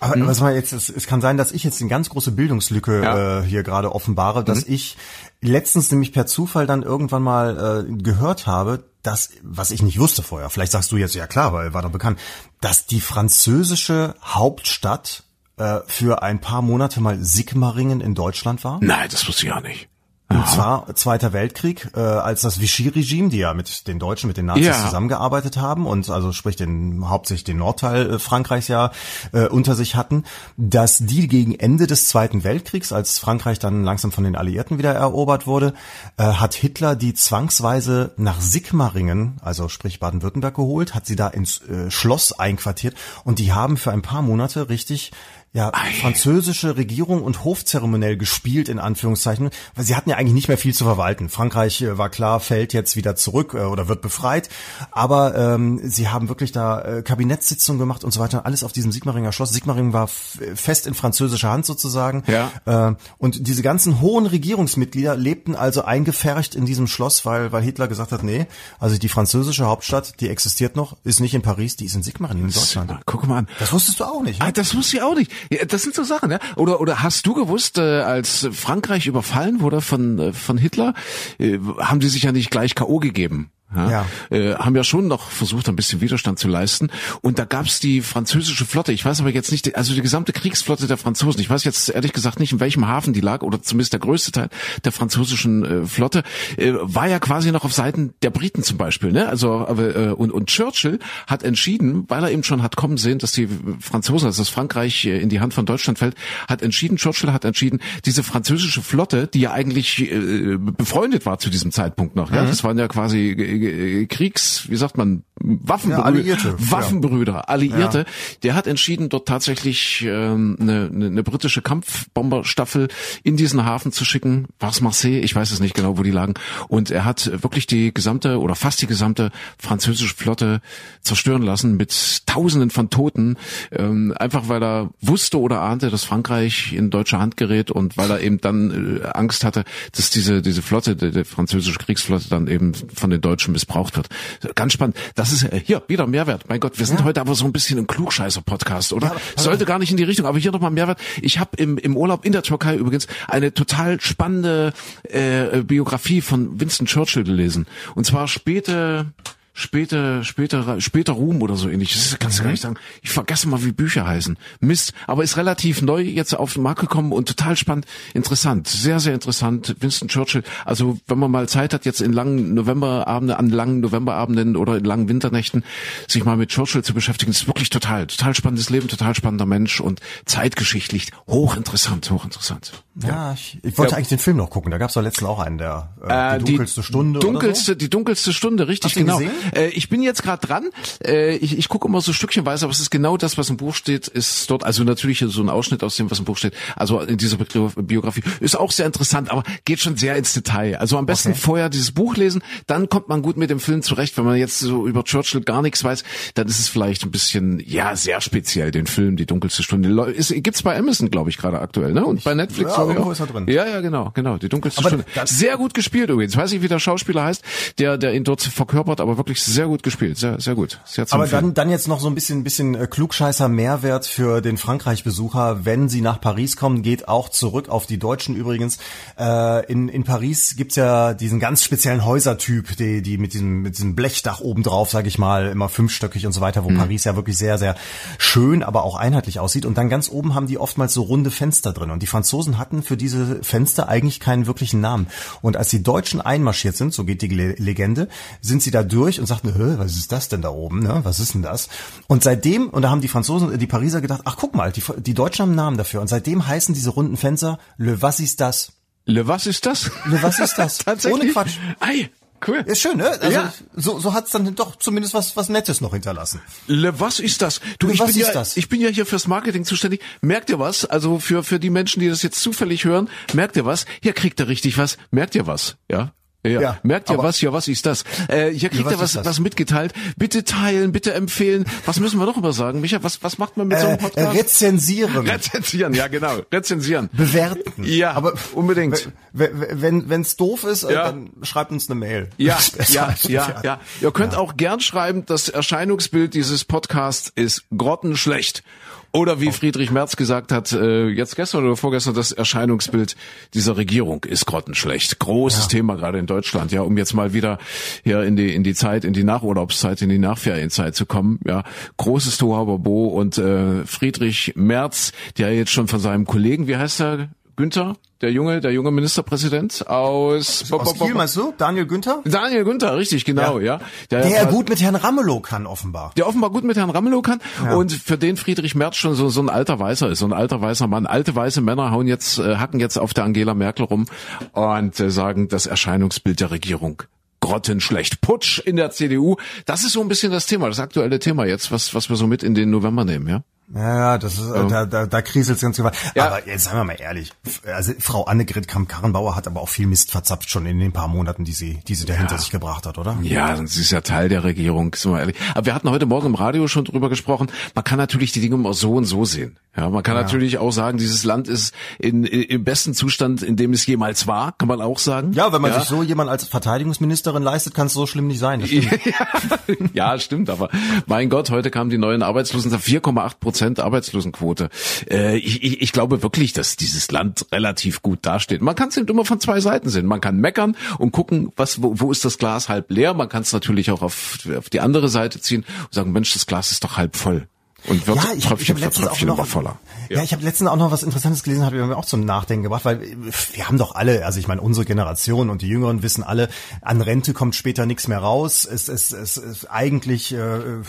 Aber Hm? was mal jetzt, es, es kann sein, dass ich jetzt eine ganz große Bildungslücke Ja. äh, hier gerade offenbare, dass Mhm. ich letztens nämlich per Zufall dann irgendwann mal äh, gehört habe, dass, was ich nicht wusste vorher, vielleicht sagst du jetzt, ja klar, weil war doch bekannt, dass die französische Hauptstadt äh, für ein paar Monate mal Sigmaringen in Deutschland war. Nein, das wusste ich auch nicht. Und zwar Zweiter Weltkrieg, äh, als das Vichy-Regime, die ja mit den Deutschen, mit den Nazis Ja. zusammengearbeitet haben und also sprich den hauptsächlich den Nordteil äh, Frankreichs ja äh, unter sich hatten, dass die gegen Ende des Zweiten Weltkriegs, als Frankreich dann langsam von den Alliierten wieder erobert wurde, äh, hat Hitler die zwangsweise nach Sigmaringen, also sprich Baden-Württemberg geholt, hat sie da ins äh, Schloss einquartiert und die haben für ein paar Monate richtig ja, französische Regierung und Hofzeremoniell gespielt, in Anführungszeichen, weil sie hatten ja eigentlich nicht mehr viel zu verwalten. Frankreich äh, war klar, fällt jetzt wieder zurück äh, oder wird befreit, aber ähm, sie haben wirklich da äh, Kabinettssitzungen gemacht und so weiter, alles auf diesem Sigmaringer Schloss. Sigmaringen war fest in französischer Hand sozusagen. Ja. Äh, und diese ganzen hohen Regierungsmitglieder lebten also eingefärcht in diesem Schloss, weil, weil Hitler gesagt hat, nee, also die französische Hauptstadt, die existiert noch, ist nicht in Paris, die ist in Sigmaringen in Deutschland. Guck mal an. Das wusstest du auch nicht. Ne? Ah, das wusste ich auch nicht. Ja, das sind so Sachen, ne? Oder oder hast du gewusst, äh, als Frankreich überfallen wurde von äh, von Hitler, äh, haben die sich ja nicht gleich KO gegeben. Ja, Äh, haben ja schon noch versucht, ein bisschen Widerstand zu leisten. Und da gab's die französische Flotte. Ich weiß aber jetzt nicht, also die gesamte Kriegsflotte der Franzosen. Ich weiß jetzt ehrlich gesagt nicht, in welchem Hafen die lag, oder zumindest der größte Teil der französischen äh, Flotte, äh, war ja quasi noch auf Seiten der Briten zum Beispiel. Ne? Also aber, äh, und, und Churchill hat entschieden, weil er eben schon hat kommen sehen, dass die Franzosen, also dass Frankreich äh, in die Hand von Deutschland fällt, hat entschieden, Churchill hat entschieden, diese französische Flotte, die ja eigentlich äh, befreundet war zu diesem Zeitpunkt noch, ja, das waren ja quasi äh, Kriegs, wie sagt man, Waffenbrüder, Ja, Alliierte, ja. Waffenbrüder, Alliierte, der hat entschieden, dort tatsächlich ähm, eine, eine, eine britische Kampfbomberstaffel in diesen Hafen zu schicken. War es Marseille? Ich weiß es nicht genau, wo die lagen. Und er hat wirklich die gesamte oder fast die gesamte französische Flotte zerstören lassen mit Tausenden von Toten, ähm, einfach weil er wusste oder ahnte, dass Frankreich in deutsche Hand gerät und weil er eben dann äh, Angst hatte, dass diese diese Flotte, die, die französische Kriegsflotte dann eben von den Deutschen missbraucht wird. Ganz spannend. Das ist äh, hier wieder Mehrwert. Mein Gott, wir sind heute aber so ein bisschen im Klugscheißer-Podcast, oder? Sollte gar nicht in die Richtung, aber hier nochmal Mehrwert. Ich habe im, im Urlaub in der Türkei übrigens eine total spannende äh, Biografie von Winston Churchill gelesen. Und zwar späte später, später, später Ruhm oder so ähnlich. Das kannst du gar nicht sagen. Ich vergesse mal, wie Bücher heißen. Mist. Aber ist relativ neu jetzt auf den Markt gekommen und total spannend, interessant. Sehr, sehr interessant. Winston Churchill. Also, wenn man mal Zeit hat, jetzt in langen Novemberabenden, an langen Novemberabenden oder in langen Winternächten, sich mal mit Churchill zu beschäftigen, ist wirklich total, total spannendes Leben, total spannender Mensch und zeitgeschichtlich hochinteressant, hochinteressant. Ja, ich, ich wollte Ja. eigentlich den Film noch gucken. Da gab es doch letztens auch einen, der äh, die dunkelste Stunde Dunkelste, die dunkelste Stunde, richtig genau. Äh, ich bin jetzt gerade dran. Äh, ich ich gucke immer so stückchenweise, aber es ist genau das, was im Buch steht, ist dort. Also natürlich so ein Ausschnitt aus dem, was im Buch steht. Also in dieser Bio- Biografie ist auch sehr interessant, aber geht schon sehr ins Detail. Also am besten Okay. vorher dieses Buch lesen, dann kommt man gut mit dem Film zurecht. Wenn man jetzt so über Churchill gar nichts weiß, dann ist es vielleicht ein bisschen ja sehr speziell den Film, die dunkelste Stunde. Ist, gibt's bei Amazon, glaube ich, gerade aktuell, ne? Und bei Netflix ja, irgendwo ist er drin. Ja, ja, genau, genau. Die dunkelste Aber Stunde. Sehr gut gespielt übrigens. Weiß nicht, wie der Schauspieler heißt, der, der ihn dort verkörpert, aber wirklich sehr gut gespielt. Sehr, sehr gut. Sehr Aber dann, dann jetzt noch so ein bisschen, bisschen äh, klugscheißer Mehrwert für den Frankreich-Besucher, wenn sie nach Paris kommen, geht auch zurück auf die Deutschen übrigens. Äh, in, in Paris gibt's ja diesen ganz speziellen Häusertyp, die, die mit diesem, mit diesem Blechdach obendrauf, sage ich mal, immer fünfstöckig und so weiter, wo Paris ja wirklich sehr, sehr schön, aber auch einheitlich aussieht. Und dann ganz oben haben die oftmals so runde Fenster drin. Und die Franzosen hatten hatten für diese Fenster eigentlich keinen wirklichen Namen. Und als die Deutschen einmarschiert sind, so geht die Le Legende, sind sie da durch und sagten, was ist das denn da oben? Ne? Was ist denn das? Und seitdem, und da haben die Franzosen, die Pariser gedacht, ach guck mal, die, die Deutschen haben einen Namen dafür. Und seitdem heißen diese runden Fenster Le Was ist das? Le was ist das? Le Was ist das? Tatsächlich? Ohne Quatsch. Ei, cool. Ist schön, ne? Also Ja. so, so hat's dann doch zumindest was, was Nettes noch hinterlassen. Le, was ist das? Du, Le, ich was bin ist ja, das? ich bin ja hier fürs Marketing zuständig. Merkt ihr was? Also für für die Menschen, die das jetzt zufällig hören, merkt ihr was? Hier kriegt ihr richtig was. Merkt ihr was? Ja. Ja, Ja, merkt ihr was? Ja, was ist das? Äh, hier kriegt was ihr was, was mitgeteilt. Bitte teilen, bitte empfehlen. Was müssen wir noch immer sagen? Micha, was, was macht man mit so Äh, einem Podcast? rezensieren. Rezensieren, ja genau. Rezensieren. bewerten. Ja, aber unbedingt. Wenn wenn wenn's doof ist, äh, Ja. dann schreibt uns eine Mail. Ja, ja, ja, ja. Ihr könnt auch gern schreiben, das Erscheinungsbild dieses Podcasts ist grottenschlecht. Oder wie Friedrich Merz gesagt hat, äh, jetzt gestern oder vorgestern, das Erscheinungsbild dieser Regierung ist grottenschlecht. Großes Thema gerade in Deutschland, ja, um jetzt mal wieder hier in die in die Zeit, in die Nachurlaubszeit, in die Nachferienzeit zu kommen, ja. Großes Tohuwabohu und äh, Friedrich Merz, der jetzt schon von seinem Kollegen, wie heißt er, Günther, der junge, der junge Ministerpräsident aus, Aus Kiel meinst du? Daniel Günther? Daniel Günther, richtig, genau, ja. Der ja gut mit Herrn Ramelow kann offenbar. der offenbar gut mit Herrn Ramelow kann und für den Friedrich Merz schon so, so ein alter Weißer ist, so ein alter weißer Mann. Alte weiße Männer hauen jetzt, äh, hacken jetzt auf der Angela Merkel rum und äh, sagen, das Erscheinungsbild der Regierung grottenschlecht. Putsch in der CDU. Das ist so ein bisschen das Thema, das aktuelle Thema jetzt, was, was wir so mit in den November nehmen, ja? Ja, das ist, äh, da, da, da kriselt's ganz gewaltig. Ja. Aber jetzt sagen wir mal ehrlich, also Frau Annegret Kramp-Karrenbauer hat aber auch viel Mist verzapft schon in den paar Monaten, die sie, die sie da hinter sich gebracht hat, oder? Ja, sie ist ja Teil der Regierung, sind wir ehrlich. Aber wir hatten heute Morgen im Radio schon drüber gesprochen. Man kann natürlich die Dinge immer so und so sehen. Ja, man kann natürlich auch sagen, dieses Land ist in, in, im besten Zustand, in dem es jemals war, kann man auch sagen. Ja, wenn man sich so jemand als Verteidigungsministerin leistet, kann es so schlimm nicht sein. Stimmt. ja, stimmt, aber mein Gott, heute kamen die neuen Arbeitslosen, 4,8 Prozent Arbeitslosenquote. Äh, ich, ich, ich glaube wirklich, dass dieses Land relativ gut dasteht. Man kann es eben immer von zwei Seiten sehen. Man kann meckern und gucken, was, wo, wo ist das Glas halb leer. Man kann es natürlich auch auf, auf die andere Seite ziehen und sagen, Mensch, das Glas ist doch halb voll. Und wird Ja, ich Tröpfchen hab für letztens auch Tröpfchen noch, immer voller. Ja. ich habe letztens auch noch was Interessantes gelesen, hat mir auch zum Nachdenken gebracht, weil wir haben doch alle, also ich meine unsere Generation und die Jüngeren wissen alle, an Rente kommt später nichts mehr raus. Es, es, es, es eigentlich äh,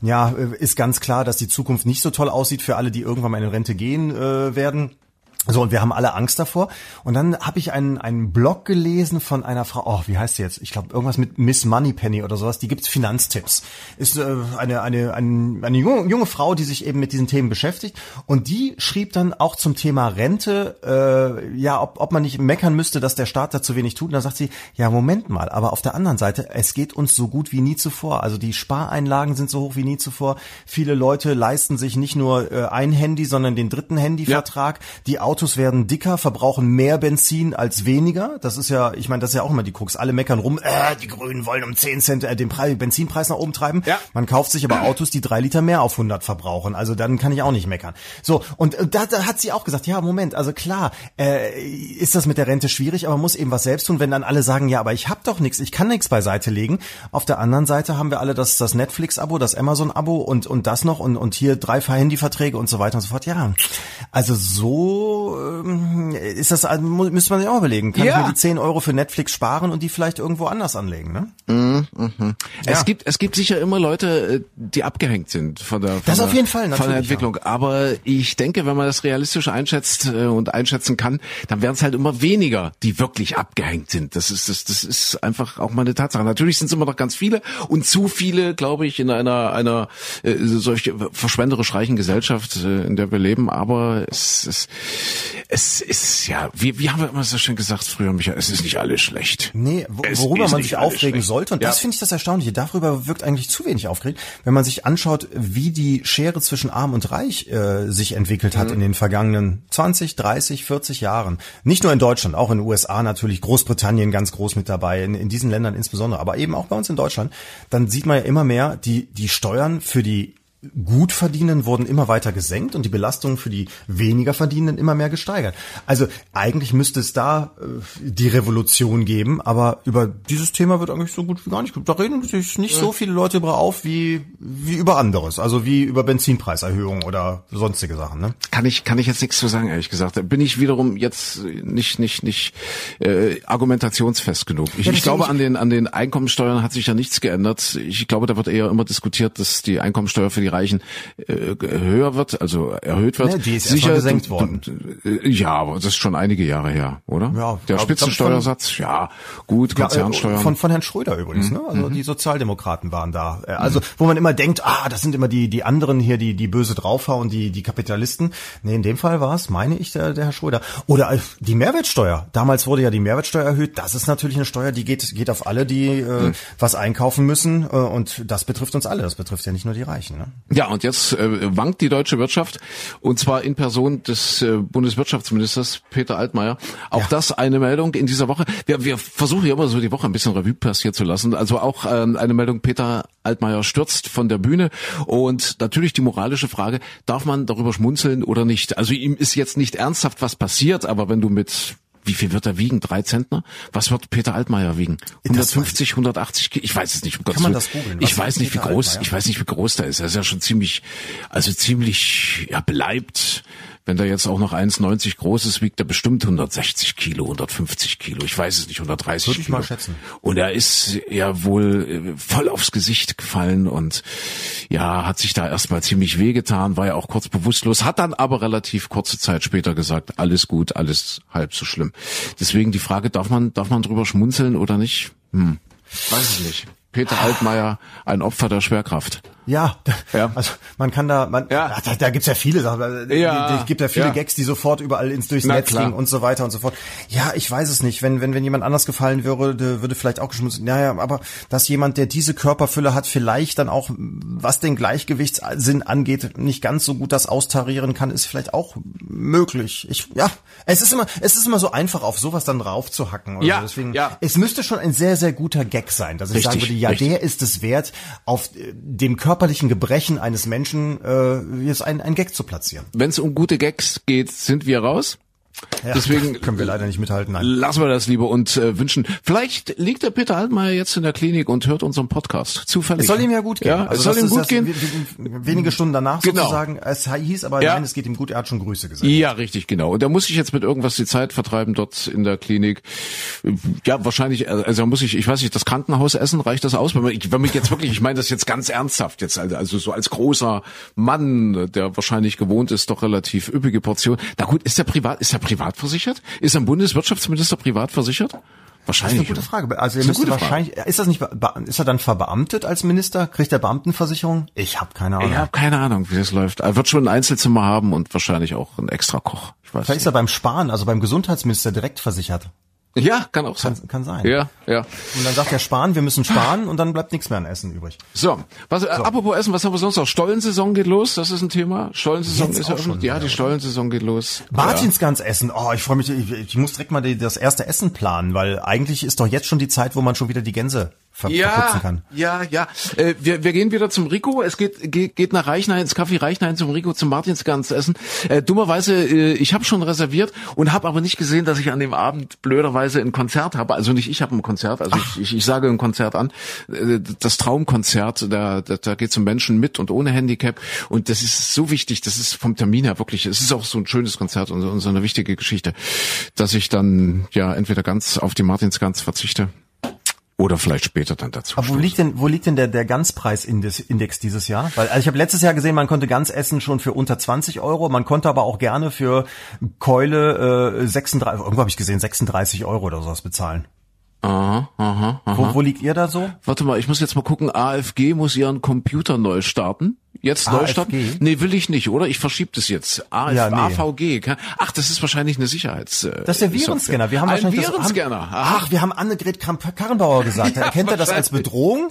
ja ist ganz klar, dass die Zukunft nicht so toll aussieht für alle, die irgendwann mal in Rente gehen äh, werden. So, und wir haben alle Angst davor. Und dann habe ich einen, einen Blog gelesen von einer Frau, oh, wie heißt sie jetzt? Ich glaube, irgendwas mit Miss Moneypenny oder sowas. Die gibt's Finanztipps. Ist äh, eine, eine, eine, eine junge, junge Frau, die sich eben mit diesen Themen beschäftigt. Und die schrieb dann auch zum Thema Rente, äh, ja, ob, ob man nicht meckern müsste, dass der Staat da zu wenig tut. Und da sagt sie, ja, Moment mal, aber auf der anderen Seite, es geht uns so gut wie nie zuvor. Also die Spareinlagen sind so hoch wie nie zuvor. Viele Leute leisten sich nicht nur äh, ein Handy, sondern den dritten Handyvertrag. Die Autos werden dicker, verbrauchen mehr Benzin als weniger. Das ist ja, ich meine, das ist ja auch immer die Krux. Alle meckern rum, äh, die Grünen wollen um 10 Cent äh, den Preis, Benzinpreis nach oben treiben. Ja. Man kauft sich aber Autos, die drei Liter mehr auf 100 verbrauchen. Also dann kann ich auch nicht meckern. So, und äh, da, da hat sie auch gesagt, ja, Moment, also klar, äh, ist das mit der Rente schwierig, aber man muss eben was selbst tun, wenn dann alle sagen, ja, aber ich habe doch nichts, ich kann nichts beiseite legen. Auf der anderen Seite haben wir alle das, das Netflix-Abo, das Amazon-Abo und, und das noch und, und hier drei Handyverträge und so weiter und so fort. Ja, also so ähm, ist das, also, müsste man sich auch überlegen. Kann Ja. ich mir die 10 Euro für Netflix sparen und die vielleicht irgendwo anders anlegen, ne? Es Ja. gibt es gibt sicher immer Leute, äh, die abgehängt sind von der von Das der, auf jeden Fall, von der Entwicklung. Aber ich denke, wenn man das realistisch einschätzt äh, und einschätzen kann, dann werden es halt immer weniger, die wirklich abgehängt sind. Das ist das das ist einfach auch mal eine Tatsache. Natürlich sind es immer noch ganz viele und zu viele, glaube ich, in einer einer äh, solch verschwenderisch reichen Gesellschaft, äh, in der wir leben. Aber es es, es ist ja, wie wie haben wir immer so schön gesagt früher, Michael, es ist nicht alles schlecht. Nee, wo, worüber man sich aufregen sollte. Und Ja. das finde ich das Erstaunliche. Darüber wirkt eigentlich zu wenig aufgeregt. Wenn man sich anschaut, wie die Schere zwischen Arm und Reich äh, sich entwickelt Mhm. hat in den vergangenen 20, 30, 40 Jahren. Nicht nur in Deutschland, auch in den USA natürlich, Großbritannien ganz groß mit dabei, in, in diesen Ländern insbesondere, aber eben auch bei uns in Deutschland. Dann sieht man ja immer mehr, die, die Steuern für die gut verdienen wurden immer weiter gesenkt und die Belastungen für die weniger verdienenden immer mehr gesteigert. Also eigentlich müsste es da äh, die Revolution geben, aber über dieses Thema wird eigentlich so gut wie gar nicht. Da reden sich nicht so viele Leute über auf wie wie über anderes, also wie über Benzinpreiserhöhungen oder sonstige Sachen. Ne? Kann ich kann ich jetzt nichts zu sagen, ehrlich gesagt. Da bin ich wiederum jetzt nicht nicht nicht äh, argumentationsfest genug. Ich, Ja, ich glaube an den an den Einkommensteuern hat sich ja nichts geändert. Ich glaube, da wird eher immer diskutiert, dass die Einkommensteuer für die Reichen äh, höher wird, also erhöht wird. Ja, die ist erstmal gesenkt du- worden. du- äh, Ja, aber das ist schon einige Jahre her, oder? Ja, Der Spitzensteuersatz, ja, gut, Konzernsteuern. äh, von, von Herrn Schröder übrigens, ne? Also die Sozialdemokraten waren da. Äh, Also wo man immer denkt, ah, das sind immer die die anderen hier, die die böse draufhauen, die die Kapitalisten. Nee, in dem Fall war es, meine ich, der, der Herr Schröder. Oder die Mehrwertsteuer. Damals wurde ja die Mehrwertsteuer erhöht. Das ist natürlich eine Steuer, die geht geht auf alle, die äh, was einkaufen müssen. Äh, und das betrifft uns alle. Das betrifft ja nicht nur die Reichen. Ne? Ja, und jetzt äh, wankt die deutsche Wirtschaft und zwar in Person des äh, Bundeswirtschaftsministers Peter Altmaier. Auch das eine Meldung in dieser Woche. Wir, wir versuchen ja immer so die Woche ein bisschen Revue passieren zu lassen. Also auch ähm, eine Meldung, Peter Altmaier stürzt von der Bühne und natürlich die moralische Frage, darf man darüber schmunzeln oder nicht? Also ihm ist jetzt nicht ernsthaft was passiert, aber wenn du mit wie viel wird er wiegen? Drei Zentner? Was wird Peter Altmaier wiegen? 150, 180 Kilo? Ich weiß es nicht. Um Gottes man das googeln? Ich weiß nicht, wie Peter groß, Altmaier? ich weiß nicht, wie groß der ist. Er ist ja schon ziemlich, also ziemlich, ja, beleibt. Wenn der jetzt auch noch 1,90 groß ist, wiegt er bestimmt 160 Kilo, 150 Kilo. Ich weiß es nicht, 130 Würde ich Kilo. mal schätzen. Und er ist ja wohl äh, voll aufs Gesicht gefallen und ja, hat sich da erstmal ziemlich wehgetan, war ja auch kurz bewusstlos, hat dann aber relativ kurze Zeit später gesagt, alles gut, alles halb so schlimm. Deswegen die Frage, darf man, darf man drüber schmunzeln oder nicht? Hm. Weiß ich nicht. Peter Altmaier, ein Opfer der Schwerkraft. Ja, Ja. also man kann da, man, Ja. da, da gibt's ja viele Sachen. Ja. Es gibt ja viele Ja. Gags, die sofort überall ins durchs Na Netz klar. gingen und so weiter und so fort. Ja, ich weiß es nicht. Wenn wenn wenn jemand anders gefallen würde, würde vielleicht auch geschmunzelt. Naja, aber dass jemand, der diese Körperfülle hat, vielleicht dann auch, was den Gleichgewichtssinn angeht, nicht ganz so gut das austarieren kann, ist vielleicht auch möglich. Ich ja, es ist immer es ist immer so einfach auf sowas dann raufzuhacken. Oder Ja, so. Deswegen, ja. es müsste schon ein sehr sehr guter Gag sein, dass ich Richtig, sagen würde, ja, richtig. der ist es wert, auf äh, dem körperlichen Gebrechen eines Menschen äh, jetzt ein, ein Gag zu platzieren. Wenn es um gute Gags geht, sind wir raus. Ja, Deswegen- können wir leider nicht mithalten. Nein. Lassen wir das lieber und äh, wünschen. Vielleicht liegt der Peter Altmaier jetzt in der Klinik und hört unseren Podcast. Zufällig. Es soll ihm ja gut gehen. Ja, es soll ihm gut das, gehen. Wenige Stunden danach Genau. sozusagen. Es hieß aber, Ja. nein, es geht ihm gut. Er hat schon Grüße gesagt. Ja, richtig, genau. Und da muss ich jetzt mit irgendwas die Zeit vertreiben dort in der Klinik. Ja, wahrscheinlich, also muss ich, ich weiß nicht, das Krankenhaus essen, reicht das aus? Wenn man, wenn man jetzt wirklich, ich meine das jetzt ganz ernsthaft jetzt, also, also so als großer Mann, der wahrscheinlich gewohnt ist, doch relativ üppige Portion. Na gut, ist der privat, ist er privat versichert? Ist ein Bundeswirtschaftsminister privat versichert? Das ist Wahrscheinlich. eine gute Frage. Also er ist müsste gute Frage. wahrscheinlich, ist das nicht, ist er dann verbeamtet als Minister? Kriegt er Beamtenversicherung? Ich habe keine Ahnung. Ich habe keine Ahnung, wie das läuft. Er wird schon ein Einzelzimmer haben und wahrscheinlich auch einen extra Koch. Ich weiß Vielleicht ist nicht. er beim Sparen, also beim Gesundheitsminister direkt versichert. Ja, kann auch sein. Kann, kann sein. Ja, ja. Und dann sagt er Sparen, wir müssen sparen und dann bleibt nichts mehr an Essen übrig. So, was, äh, apropos Essen, was haben wir sonst noch? Stollensaison geht los, das ist ein Thema. Stollensaison Jetzt ist ja schon ja, die? Stollensaison geht los. Martinsgans essen. Oh, ich freue mich. Ich, ich muss direkt mal die, das erste Essen planen, weil eigentlich ist doch jetzt schon die Zeit, wo man schon wieder die Gänse ver verputzen Ja, kann. ja, ja. Äh, wir, wir gehen wieder zum Rico. Es geht, geht, geht nach Reichenhain, ins Café Reichenhain zum Rico zum Martinsgans essen. Äh, dummerweise, äh, ich habe schon reserviert und habe aber nicht gesehen, dass ich an dem Abend blöderweise ein Konzert habe. Also nicht ich habe ein Konzert, also ich, ich, ich sage ein Konzert an. Äh, Das Traumkonzert, da, da, da geht es um Menschen mit und ohne Handicap. Und das ist so wichtig, das ist vom Termin her wirklich, es ist auch so ein schönes Konzert und und so eine wichtige Geschichte, dass ich dann ja entweder ganz auf die Martinsgans verzichte. Oder vielleicht später dann dazu. Aber wo liegt denn, wo liegt denn der, der Ganzpreisindex Index dieses Jahr? Weil also ich habe letztes Jahr gesehen, man konnte Gans essen schon für unter 20 Euro, man konnte aber auch gerne für Keule äh, 36, irgendwo habe ich gesehen, 36 Euro oder sowas bezahlen. Aha, aha, aha. Wo, wo liegt ihr da so? Warte mal, ich muss jetzt mal gucken. AFG muss ihren Computer neu starten. Jetzt AFG? starten? Nee, will ich nicht, oder? Ich verschiebe das jetzt. AF, Ja, nee. AVG. Ach, das ist wahrscheinlich eine Sicherheits. äh, Das ist der. Virenscanner. Wir haben Ein wahrscheinlich das- Virenscanner. Haben, Aha. ach, wir haben Annegret Kramp-Karrenbauer gesagt. Ja, Erkennt er das als. Bedrohung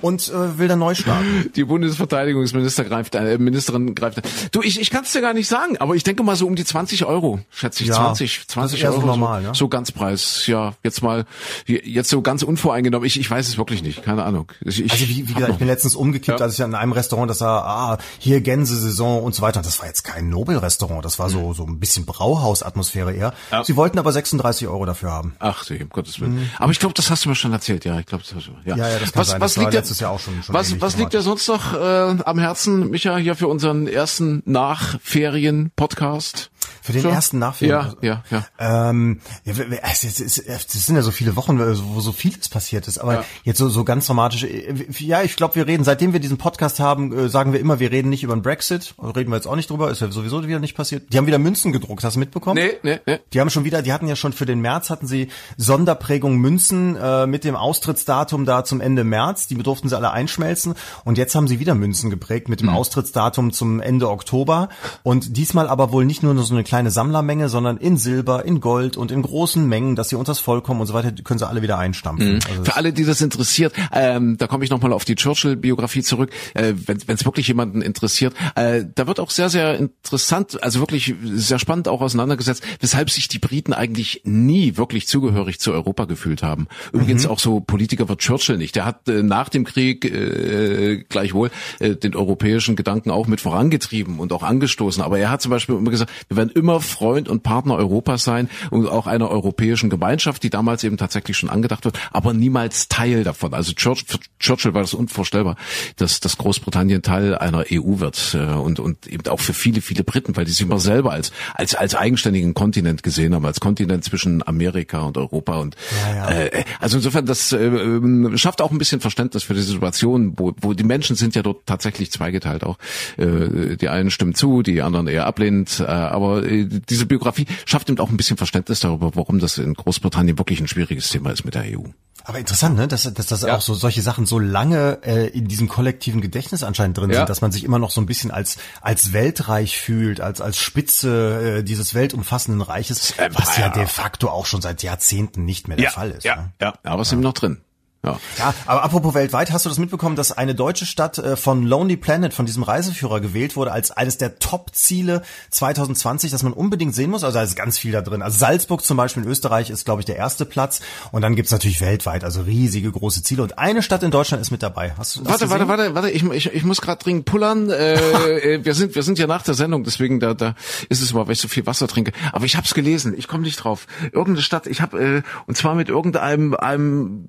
und äh, will dann neu starten. Die Bundesverteidigungsminister greift, äh, Ministerin greift. Du, ich, ich kann es dir gar nicht sagen, aber ich denke mal so um die 20 Euro, schätze ich. Ja, 20, das 20 ist eher so Euro. normal, ja. So Ganzpreis. Ja, jetzt mal, jetzt so ganz unvoreingenommen. Ich, ich weiß es wirklich nicht. Keine Ahnung. Ich, ich Also wie, wie gesagt, ich bin letztens umgekippt, Ja. als ich an einem Restaurant Restaurant, das war ah, hier Gänsesaison und so weiter. Das war jetzt kein Nobelrestaurant, das war so so ein bisschen Brauhausatmosphäre eher. Ja. Sie wollten aber 36 Euro dafür haben. Ach, um Gottes Willen. Aber ich glaube, das hast du mir schon erzählt, ja. Ich glaube, das hast du, ja. Ja, ja, das kann was, sein. Was Das war liegt letztes Jahr auch schon- schon was, was liegt dir sonst noch äh, am Herzen, Micha, hier für unseren ersten Nachferien-Podcast? Für den So? ersten Nachferien. Ja, ja, ja. Ähm, ja, es, es, ist- es sind ja so viele Wochen, wo so vieles passiert ist, aber Ja. jetzt so, so ganz dramatisch. äh, Ja, ich glaube, wir reden, seitdem wir diesen Podcast haben, äh, sagen wir immer, wir reden nicht über den Brexit. Also Reden wir jetzt auch nicht drüber, ist ja sowieso wieder nicht passiert. Die haben wieder Münzen gedruckt, hast du mitbekommen? Nee, nee, nee. Die haben schon wieder, die hatten ja schon für den März hatten sie Sonderprägung Münzen äh, mit dem Austrittsdatum da zum Ende März. Die durften sie alle einschmelzen und jetzt haben sie wieder Münzen geprägt mit dem Austrittsdatum zum Ende Oktober und diesmal aber wohl nicht nur so eine kleine Sammlermenge, sondern in Silber, in Gold und in großen Mengen, dass sie unters Volk kommen und so weiter, können sie alle wieder einstampfen. Also Für alle, die das interessiert, ähm, da komme ich nochmal auf die Churchill-Biografie zurück, äh, wenn es wirklich jemanden interessiert. Äh, da wird auch sehr, sehr interessant, also wirklich sehr spannend auch auseinandergesetzt, weshalb sich die Briten eigentlich nie wirklich zugehörig zu Europa gefühlt haben. Übrigens auch so Politiker wird Churchill nicht. Der hat äh, nach dem Krieg äh, gleichwohl äh, den europäischen Gedanken auch mit vorangetrieben und auch angestoßen. Aber er hat zum Beispiel immer gesagt, wir werden immer Freund und Partner Europas sein und auch einer europäischen Gemeinschaft, die damals eben tatsächlich schon angedacht wird, aber niemals Teil davon. Also Church, für Churchill war das unvorstellbar, dass, dass Großbritannien Teil einer EU wird äh, und, und eben auch für viele, viele Briten, weil die sich immer selber als, als, als eigenständigen Kontinent gesehen haben, als Kontinent zwischen Amerika und Europa und Ja, ja. Äh, also insofern, das äh, schafft auch ein bisschen Verständnis für die Situation, wo, wo die Menschen sind ja dort tatsächlich zweigeteilt auch. Äh, die einen stimmen zu, die anderen eher ablehnend, äh, aber äh, diese Biografie schafft eben auch ein bisschen Verständnis darüber, warum das in Großbritannien wirklich ein schwieriges Thema ist mit der EU. Aber interessant, ne, dass, dass das Ja. auch so solche Sachen so lange äh, in diesem kollektiven Gedächtnis anscheinend drin Ja. sind, dass man sich immer noch so ein bisschen als als weltreich fühlt, als als Spitze äh, dieses weltumfassenden Reiches, was ja de facto auch schon seit Jahrzehnten nicht mehr der Fall ist. ja, Ne? ja, aber es ist eben noch drin. Ja. Ja, aber apropos weltweit, hast du das mitbekommen, dass eine deutsche Stadt äh, von Lonely Planet, von diesem Reiseführer gewählt wurde als eines der Top-Ziele 2020, dass man unbedingt sehen muss? Also da ist ganz viel da drin. Also Salzburg zum Beispiel in Österreich ist, glaube ich, der erste Platz. Und dann gibt's natürlich weltweit, also riesige große Ziele. Und eine Stadt in Deutschland ist mit dabei. Hast du das Warte, warte, warte, warte, ich, ich, ich muss gerade dringend pullern. Äh, äh, wir sind wir sind ja nach der Sendung, deswegen da da ist es mal, weil ich so viel Wasser trinke. Aber ich hab's gelesen, ich komme nicht drauf. Irgendeine Stadt, ich habe äh, und zwar mit irgendeinem einem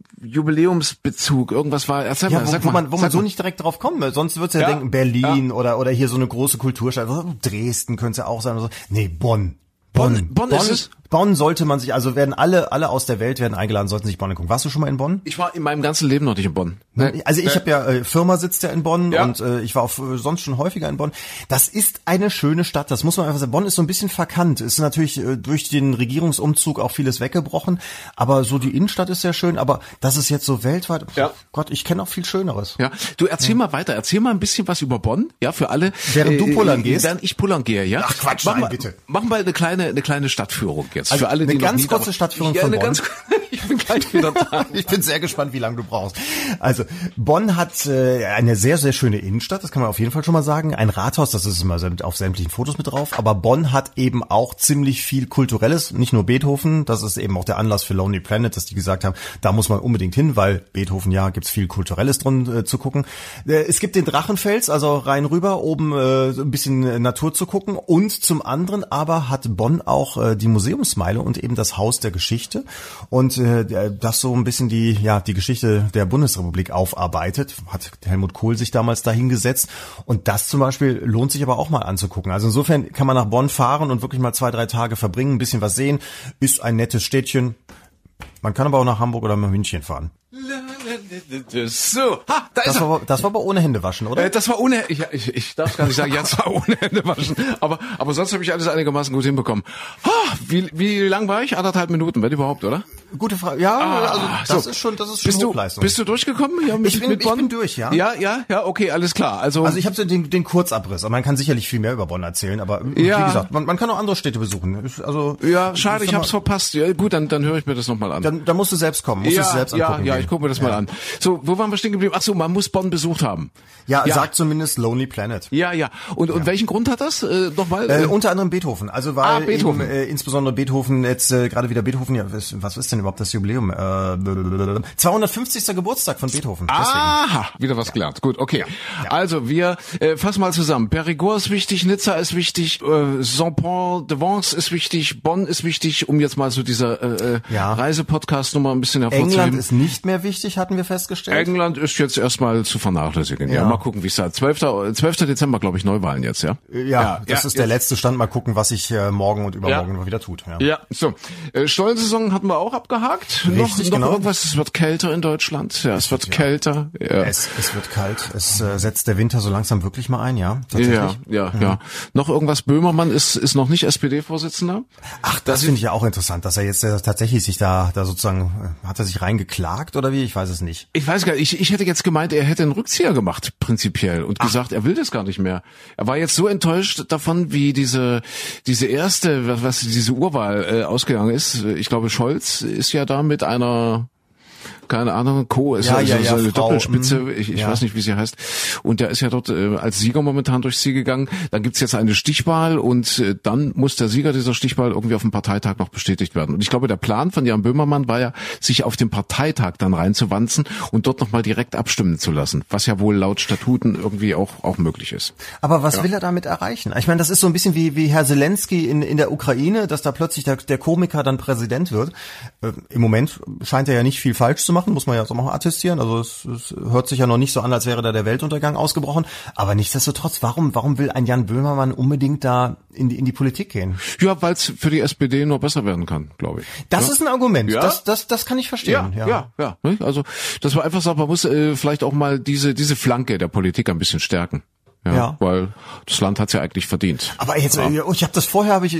Jubiläumsbezug. Irgendwas war. Erzähl Ja, mal, wo, sag wo mal, man, wo man so mal. nicht direkt drauf kommt. weil Sonst würdest du ja, Ja, denken, Berlin oder, oder hier so eine große Kulturstadt. Dresden könnte es ja auch sein. Oder so. Nee, Bonn. Bonn- Bonn ist es? Bonn sollte man sich, also werden alle, alle aus der Welt werden eingeladen, sollten sich Bonn angucken. Warst du schon mal in Bonn? Ich war in meinem ganzen Leben noch nicht in Bonn. Nee. Also ich habe ja, äh, Firma sitzt ja in Bonn Ja. und äh, ich war auch äh, sonst schon häufiger in Bonn. Das ist eine schöne Stadt, das muss man einfach sagen. Bonn ist so ein bisschen verkannt. Ist natürlich äh, durch den Regierungsumzug auch vieles weggebrochen, aber so die Innenstadt ist sehr schön, aber das ist jetzt so weltweit. Ja. Gott, ich kenne auch viel Schöneres. Ja, du erzähl mal weiter, erzähl mal ein bisschen was über Bonn, ja, für alle. Während du pullern gehst? Während ich pullern gehe, ja. Ach, Quatsch, mach nein, mal, bitte. Mach mal eine kleine, eine kleine Stadtführung jetzt. Also für alle, die eine ganz kurze da. Stadtführung ja, von Bonn. Ganz, ich bin gleich wieder da. Ich bin sehr gespannt, wie lange du brauchst. Also Bonn hat äh, eine sehr, sehr schöne Innenstadt, das kann man auf jeden Fall schon mal sagen. Ein Rathaus, das ist immer auf sämtlichen Fotos mit drauf. Aber Bonn hat eben auch ziemlich viel Kulturelles, nicht nur Beethoven. Das ist eben auch der Anlass für Lonely Planet, dass die gesagt haben, da muss man unbedingt hin, weil Beethoven, ja, gibt's viel Kulturelles drin äh, zu gucken. Äh, es gibt den Drachenfels, also rein rüber, oben äh, ein bisschen Natur zu gucken. Und zum anderen aber hat Bonn auch äh, die Museumsmeile und eben das Haus der Geschichte. Und äh, das so ein bisschen die, ja, die Geschichte der Bundesrepublik aufarbeitet. Hat Helmut Kohl sich damals dahingesetzt. Und das zum Beispiel lohnt sich aber auch mal anzugucken. Also insofern kann man nach Bonn fahren und wirklich mal zwei, drei Tage verbringen, ein bisschen was sehen. Ist ein nettes Städtchen. Man kann aber auch nach Hamburg oder nach München fahren. So, ha, da ist Das er. war, das war aber ohne Hände waschen, oder? Äh, das war ohne, ich, ich, ich darf gar nicht sagen, ja, es war ohne Hände waschen, aber, aber sonst habe ich alles einigermaßen gut hinbekommen. Ha, wie, wie lang war ich? Anderthalb Minuten, wenn überhaupt, oder? Gute Frage. Ja, also das Ah, so. ist schon, das ist schon Bist du, Hochleistung. bist du durchgekommen? Ja, mit, Ich bin- mit ich Bonn? bin durch, ja. Ja, ja, ja, okay, alles klar. Also, Also ich habe so den, den Kurzabriss, aber man kann sicherlich viel mehr über Bonn erzählen, aber Ja. wie gesagt, man, man kann auch andere Städte besuchen. Ist- Also ja, schade, ich mal, hab's verpasst. Ja, gut, dann, dann höre ich mir das nochmal an. Dann, dann musst du selbst kommen, musst ja, es selbst ja, angucken. ja, gehen. ich gucke mir das mal an. So, wo waren wir stehen geblieben? Ach so, man muss Bonn besucht haben. Ja, Ja. sagt zumindest Lonely Planet. Ja, ja. Und, und welchen Grund hat das? Äh, Nochmal? Äh, unter anderem Beethoven. Also weil Ah, Beethoven. Eben, äh, insbesondere Beethoven jetzt äh, gerade wieder Beethoven. Ja, was, was ist denn überhaupt das Jubiläum? Äh, 250. Geburtstag von Beethoven. Aha, wieder was gelernt. Gut, okay. Also wir äh, fassen mal zusammen. Périgord ist wichtig, Nizza ist wichtig, äh, Saint-Paul-de-Vence ist wichtig, Bonn ist wichtig, um jetzt mal so dieser äh, äh, Ja. Reisepodcast nochmal ein bisschen hervorzuheben. England ist nicht mehr wichtig, hatten wir festgestellt. England ist jetzt erstmal zu vernachlässigen. Ja, Ja. mal gucken, wie es da. 12. 12. Dezember, glaube ich, Neuwahlen jetzt, ja? ja, das ja, ist der letzte Stand. Mal gucken, was sich äh, morgen und übermorgen noch wieder tut. Ja. Ja, so. Äh, Stollensaison hatten wir auch abgehakt. noch Richtig, noch genau. irgendwas, es wird kälter in Deutschland. Ja, es wird kälter. Ja. Es, es wird kalt. Es äh, setzt der Winter so langsam wirklich mal ein, ja. Ja, ja, ja. Noch irgendwas? Böhmermann ist ist noch nicht SPD-Vorsitzender. Ach, das finde ich ja auch interessant, dass er jetzt äh, tatsächlich sich da, da sozusagen, äh, hat er sich reingeklagt oder wie? Ich weiß es nicht. Ich weiß gar nicht. Ich, ich hätte jetzt gemeint, er hätte einen Rückzieher gemacht, prinzipiell, und gesagt, er will das gar nicht mehr. Er war jetzt so enttäuscht davon, wie diese diese erste, was, was diese Urwahl äh, ausgegangen ist. Ich glaube, Scholz ist ja da mit einer keine Ahnung, Co. ist Ja, ja, ja, so, ja, so eine Frau, Doppelspitze, mm, ich, ich ja. weiß nicht, wie sie heißt. Und der ist ja dort äh, als Sieger momentan durchs Ziel gegangen. Dann gibt's jetzt eine Stichwahl und äh, dann muss der Sieger dieser Stichwahl irgendwie auf dem Parteitag noch bestätigt werden. Und ich glaube, der Plan von Jan Böhmermann war ja, sich auf dem Parteitag dann reinzuwanzen und dort nochmal direkt abstimmen zu lassen, was ja wohl laut Statuten irgendwie auch, auch möglich ist. Aber was will er damit erreichen? Ich meine, das ist so ein bisschen wie, wie Herr Zelensky in, in der Ukraine, dass da plötzlich der, der Komiker dann Präsident wird. Äh, Im Moment scheint er ja nicht viel falsch zu machen, muss man ja so mal attestieren. Also es, es hört sich ja noch nicht so an, als wäre da der Weltuntergang ausgebrochen. Aber nichtsdestotrotz, warum, warum will ein Jan Böhmermann unbedingt da in die, in die Politik gehen? Ja, weil es für die SPD nur besser werden kann, glaube ich. Das ja? ist ein Argument. Ja? Das, das, das kann ich verstehen. Ja, ja, ja. ne? Also, dass man einfach sagt, man muss äh, vielleicht auch mal diese diese Flanke der Politik ein bisschen stärken. Ja, Ja. weil das Land hat's ja eigentlich verdient. Aber jetzt, äh, ich habe das vorher, habe ich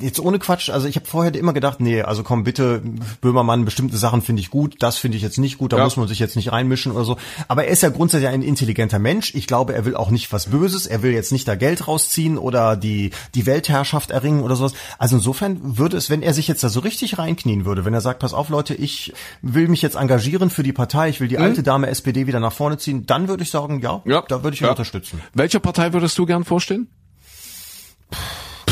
jetzt ohne Quatsch, also ich habe vorher immer gedacht, nee, also komm bitte, Böhmermann, bestimmte Sachen finde ich gut, das finde ich jetzt nicht gut, da Ja. muss man sich jetzt nicht reinmischen oder so. Aber er ist ja grundsätzlich ein intelligenter Mensch. Ich glaube, er will auch nicht was Böses, er will jetzt nicht da Geld rausziehen oder die die Weltherrschaft erringen oder sowas. Also insofern würde es, wenn er sich jetzt da so richtig reinknien würde, wenn er sagt, pass auf Leute, ich will mich jetzt engagieren für die Partei, ich will die alte Dame SPD wieder nach vorne ziehen, dann würde ich sagen, ja, da würde ich ihn ja. unterstützen. Welcher Partei würdest du gern vorstehen?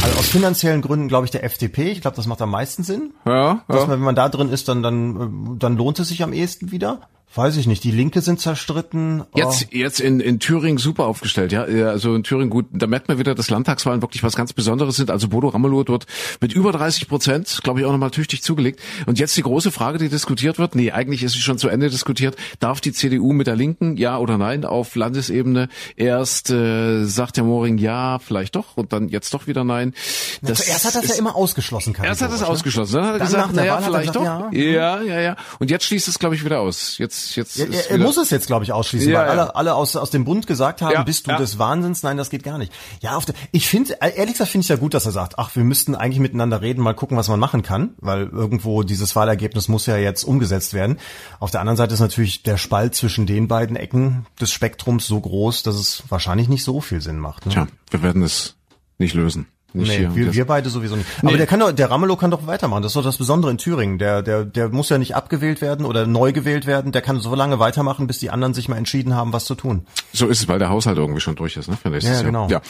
Also aus finanziellen Gründen glaube ich der FDP. Ich glaube, das macht am meisten Sinn. Ja, ja. man, wenn man da drin ist, dann, dann, äh, dann lohnt es sich am ehesten wieder. Weiß ich nicht. Die Linke sind zerstritten. Oh. Jetzt, jetzt in, in Thüringen super aufgestellt, ja. Ja, Also in Thüringen gut, da merkt man wieder, dass Landtagswahlen wirklich was ganz Besonderes sind. Also Bodo Ramelow dort mit über 30 Prozent, glaube ich, auch nochmal tüchtig zugelegt. Und jetzt die große Frage, die diskutiert wird, nee, eigentlich ist sie schon zu Ende diskutiert, darf die CDU mit der Linken, ja oder nein, auf Landesebene? Erst äh, sagt der Moring ja, vielleicht doch, und dann jetzt doch wieder nein. Das Zuerst hat das ist- ja immer ausgeschlossen. Erst hat es kategorisch, ne? ausgeschlossen, dann hat er Dann gesagt, naja, vielleicht gesagt, doch. ja. Ja, ja, ja. Und jetzt schließt es, glaube ich, wieder aus. Jetzt, jetzt Ja, ist er, er muss es jetzt, glaube ich, ausschließen, Ja, weil ja. alle, alle aus, aus dem Bund gesagt haben, Ja, bist du ja. des Wahnsinns? Nein, das geht gar nicht. Ja, auf der, ich finde, ehrlich gesagt finde ich ja gut, dass er sagt, ach, wir müssten eigentlich miteinander reden, mal gucken, was man machen kann, weil irgendwo dieses Wahlergebnis muss ja jetzt umgesetzt werden. Auf der anderen Seite ist natürlich der Spalt zwischen den beiden Ecken des Spektrums so groß, dass es wahrscheinlich nicht so viel Sinn macht. Ne? Tja, wir werden es nicht lösen. Nicht Nee, hier. wir, wir beide sowieso nicht. Aber Nee. der kann doch, der Ramelow kann doch weitermachen. Das ist doch das Besondere in Thüringen. Der, der, der muss ja nicht abgewählt werden oder neu gewählt werden. Der kann so lange weitermachen, bis die anderen sich mal entschieden haben, was zu tun. So ist es, weil der Haushalt irgendwie schon durch ist, ne? Für nächstes Ja, Jahr. genau. Ja.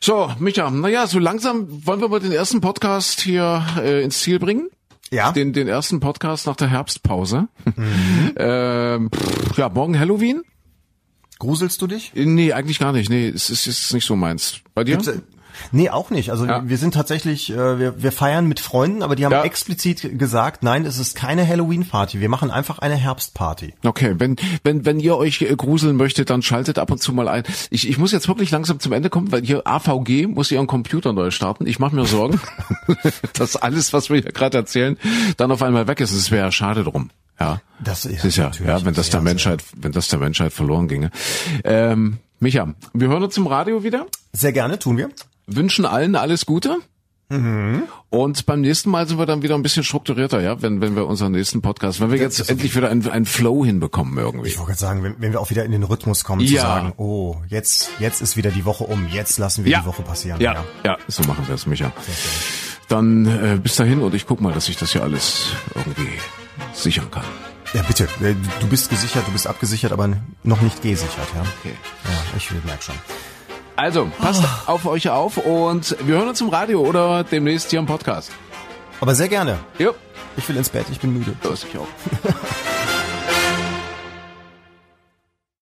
So, Micha, naja, so langsam wollen wir mal den ersten Podcast hier äh, ins Ziel bringen. Ja. Den, den ersten Podcast nach der Herbstpause. ähm, pff, ja, morgen Halloween? Gruselst du dich? Äh, Nee, eigentlich gar nicht. Nee, es ist, es ist nicht so meins. Bei dir? Gibt's, äh, Nee, auch nicht. Also Ja. wir sind tatsächlich, äh, wir, wir feiern mit Freunden, aber die haben Ja. explizit gesagt, nein, es ist keine Halloween-Party. Wir machen einfach eine Herbstparty. Okay, wenn, wenn, wenn ihr euch äh, gruseln möchtet, dann schaltet ab und zu mal ein. Ich, ich muss jetzt wirklich langsam zum Ende kommen, weil hier AVG muss ihren Computer neu starten. Ich mache mir Sorgen, dass alles, was wir hier gerade erzählen, dann auf einmal weg ist. Es wäre ja schade drum. Ja, Das ist- Das ist ja, ja, wenn das der Menschheit, wenn das der Menschheit verloren ginge. Ähm, Micha, wir hören uns im Radio wieder. Sehr gerne, tun wir. Wünschen allen alles Gute. Mhm. Und beim nächsten Mal sind wir dann wieder ein bisschen strukturierter, ja, wenn, wenn wir unseren nächsten Podcast, wenn wir jetzt ist endlich wieder einen, einen Flow hinbekommen irgendwie. Ich wollte gerade sagen, wenn, wenn wir auch wieder in den Rhythmus kommen, Ja. zu sagen, oh, jetzt, jetzt ist wieder die Woche um, jetzt lassen wir Ja. die Woche passieren. Ja, ja, so machen wir es, Micha. Dann äh, bis dahin und ich guck mal, dass ich das hier alles irgendwie sichern kann. Ja, bitte. Äh, Du bist gesichert, du bist abgesichert, aber noch nicht gesichert, ja. Okay. Ja, ich merke schon. Also, passt auf euch auf und wir hören uns im Radio oder demnächst hier im Podcast. Aber sehr gerne. Ja, Ich will ins Bett, ich bin müde. das ich auch.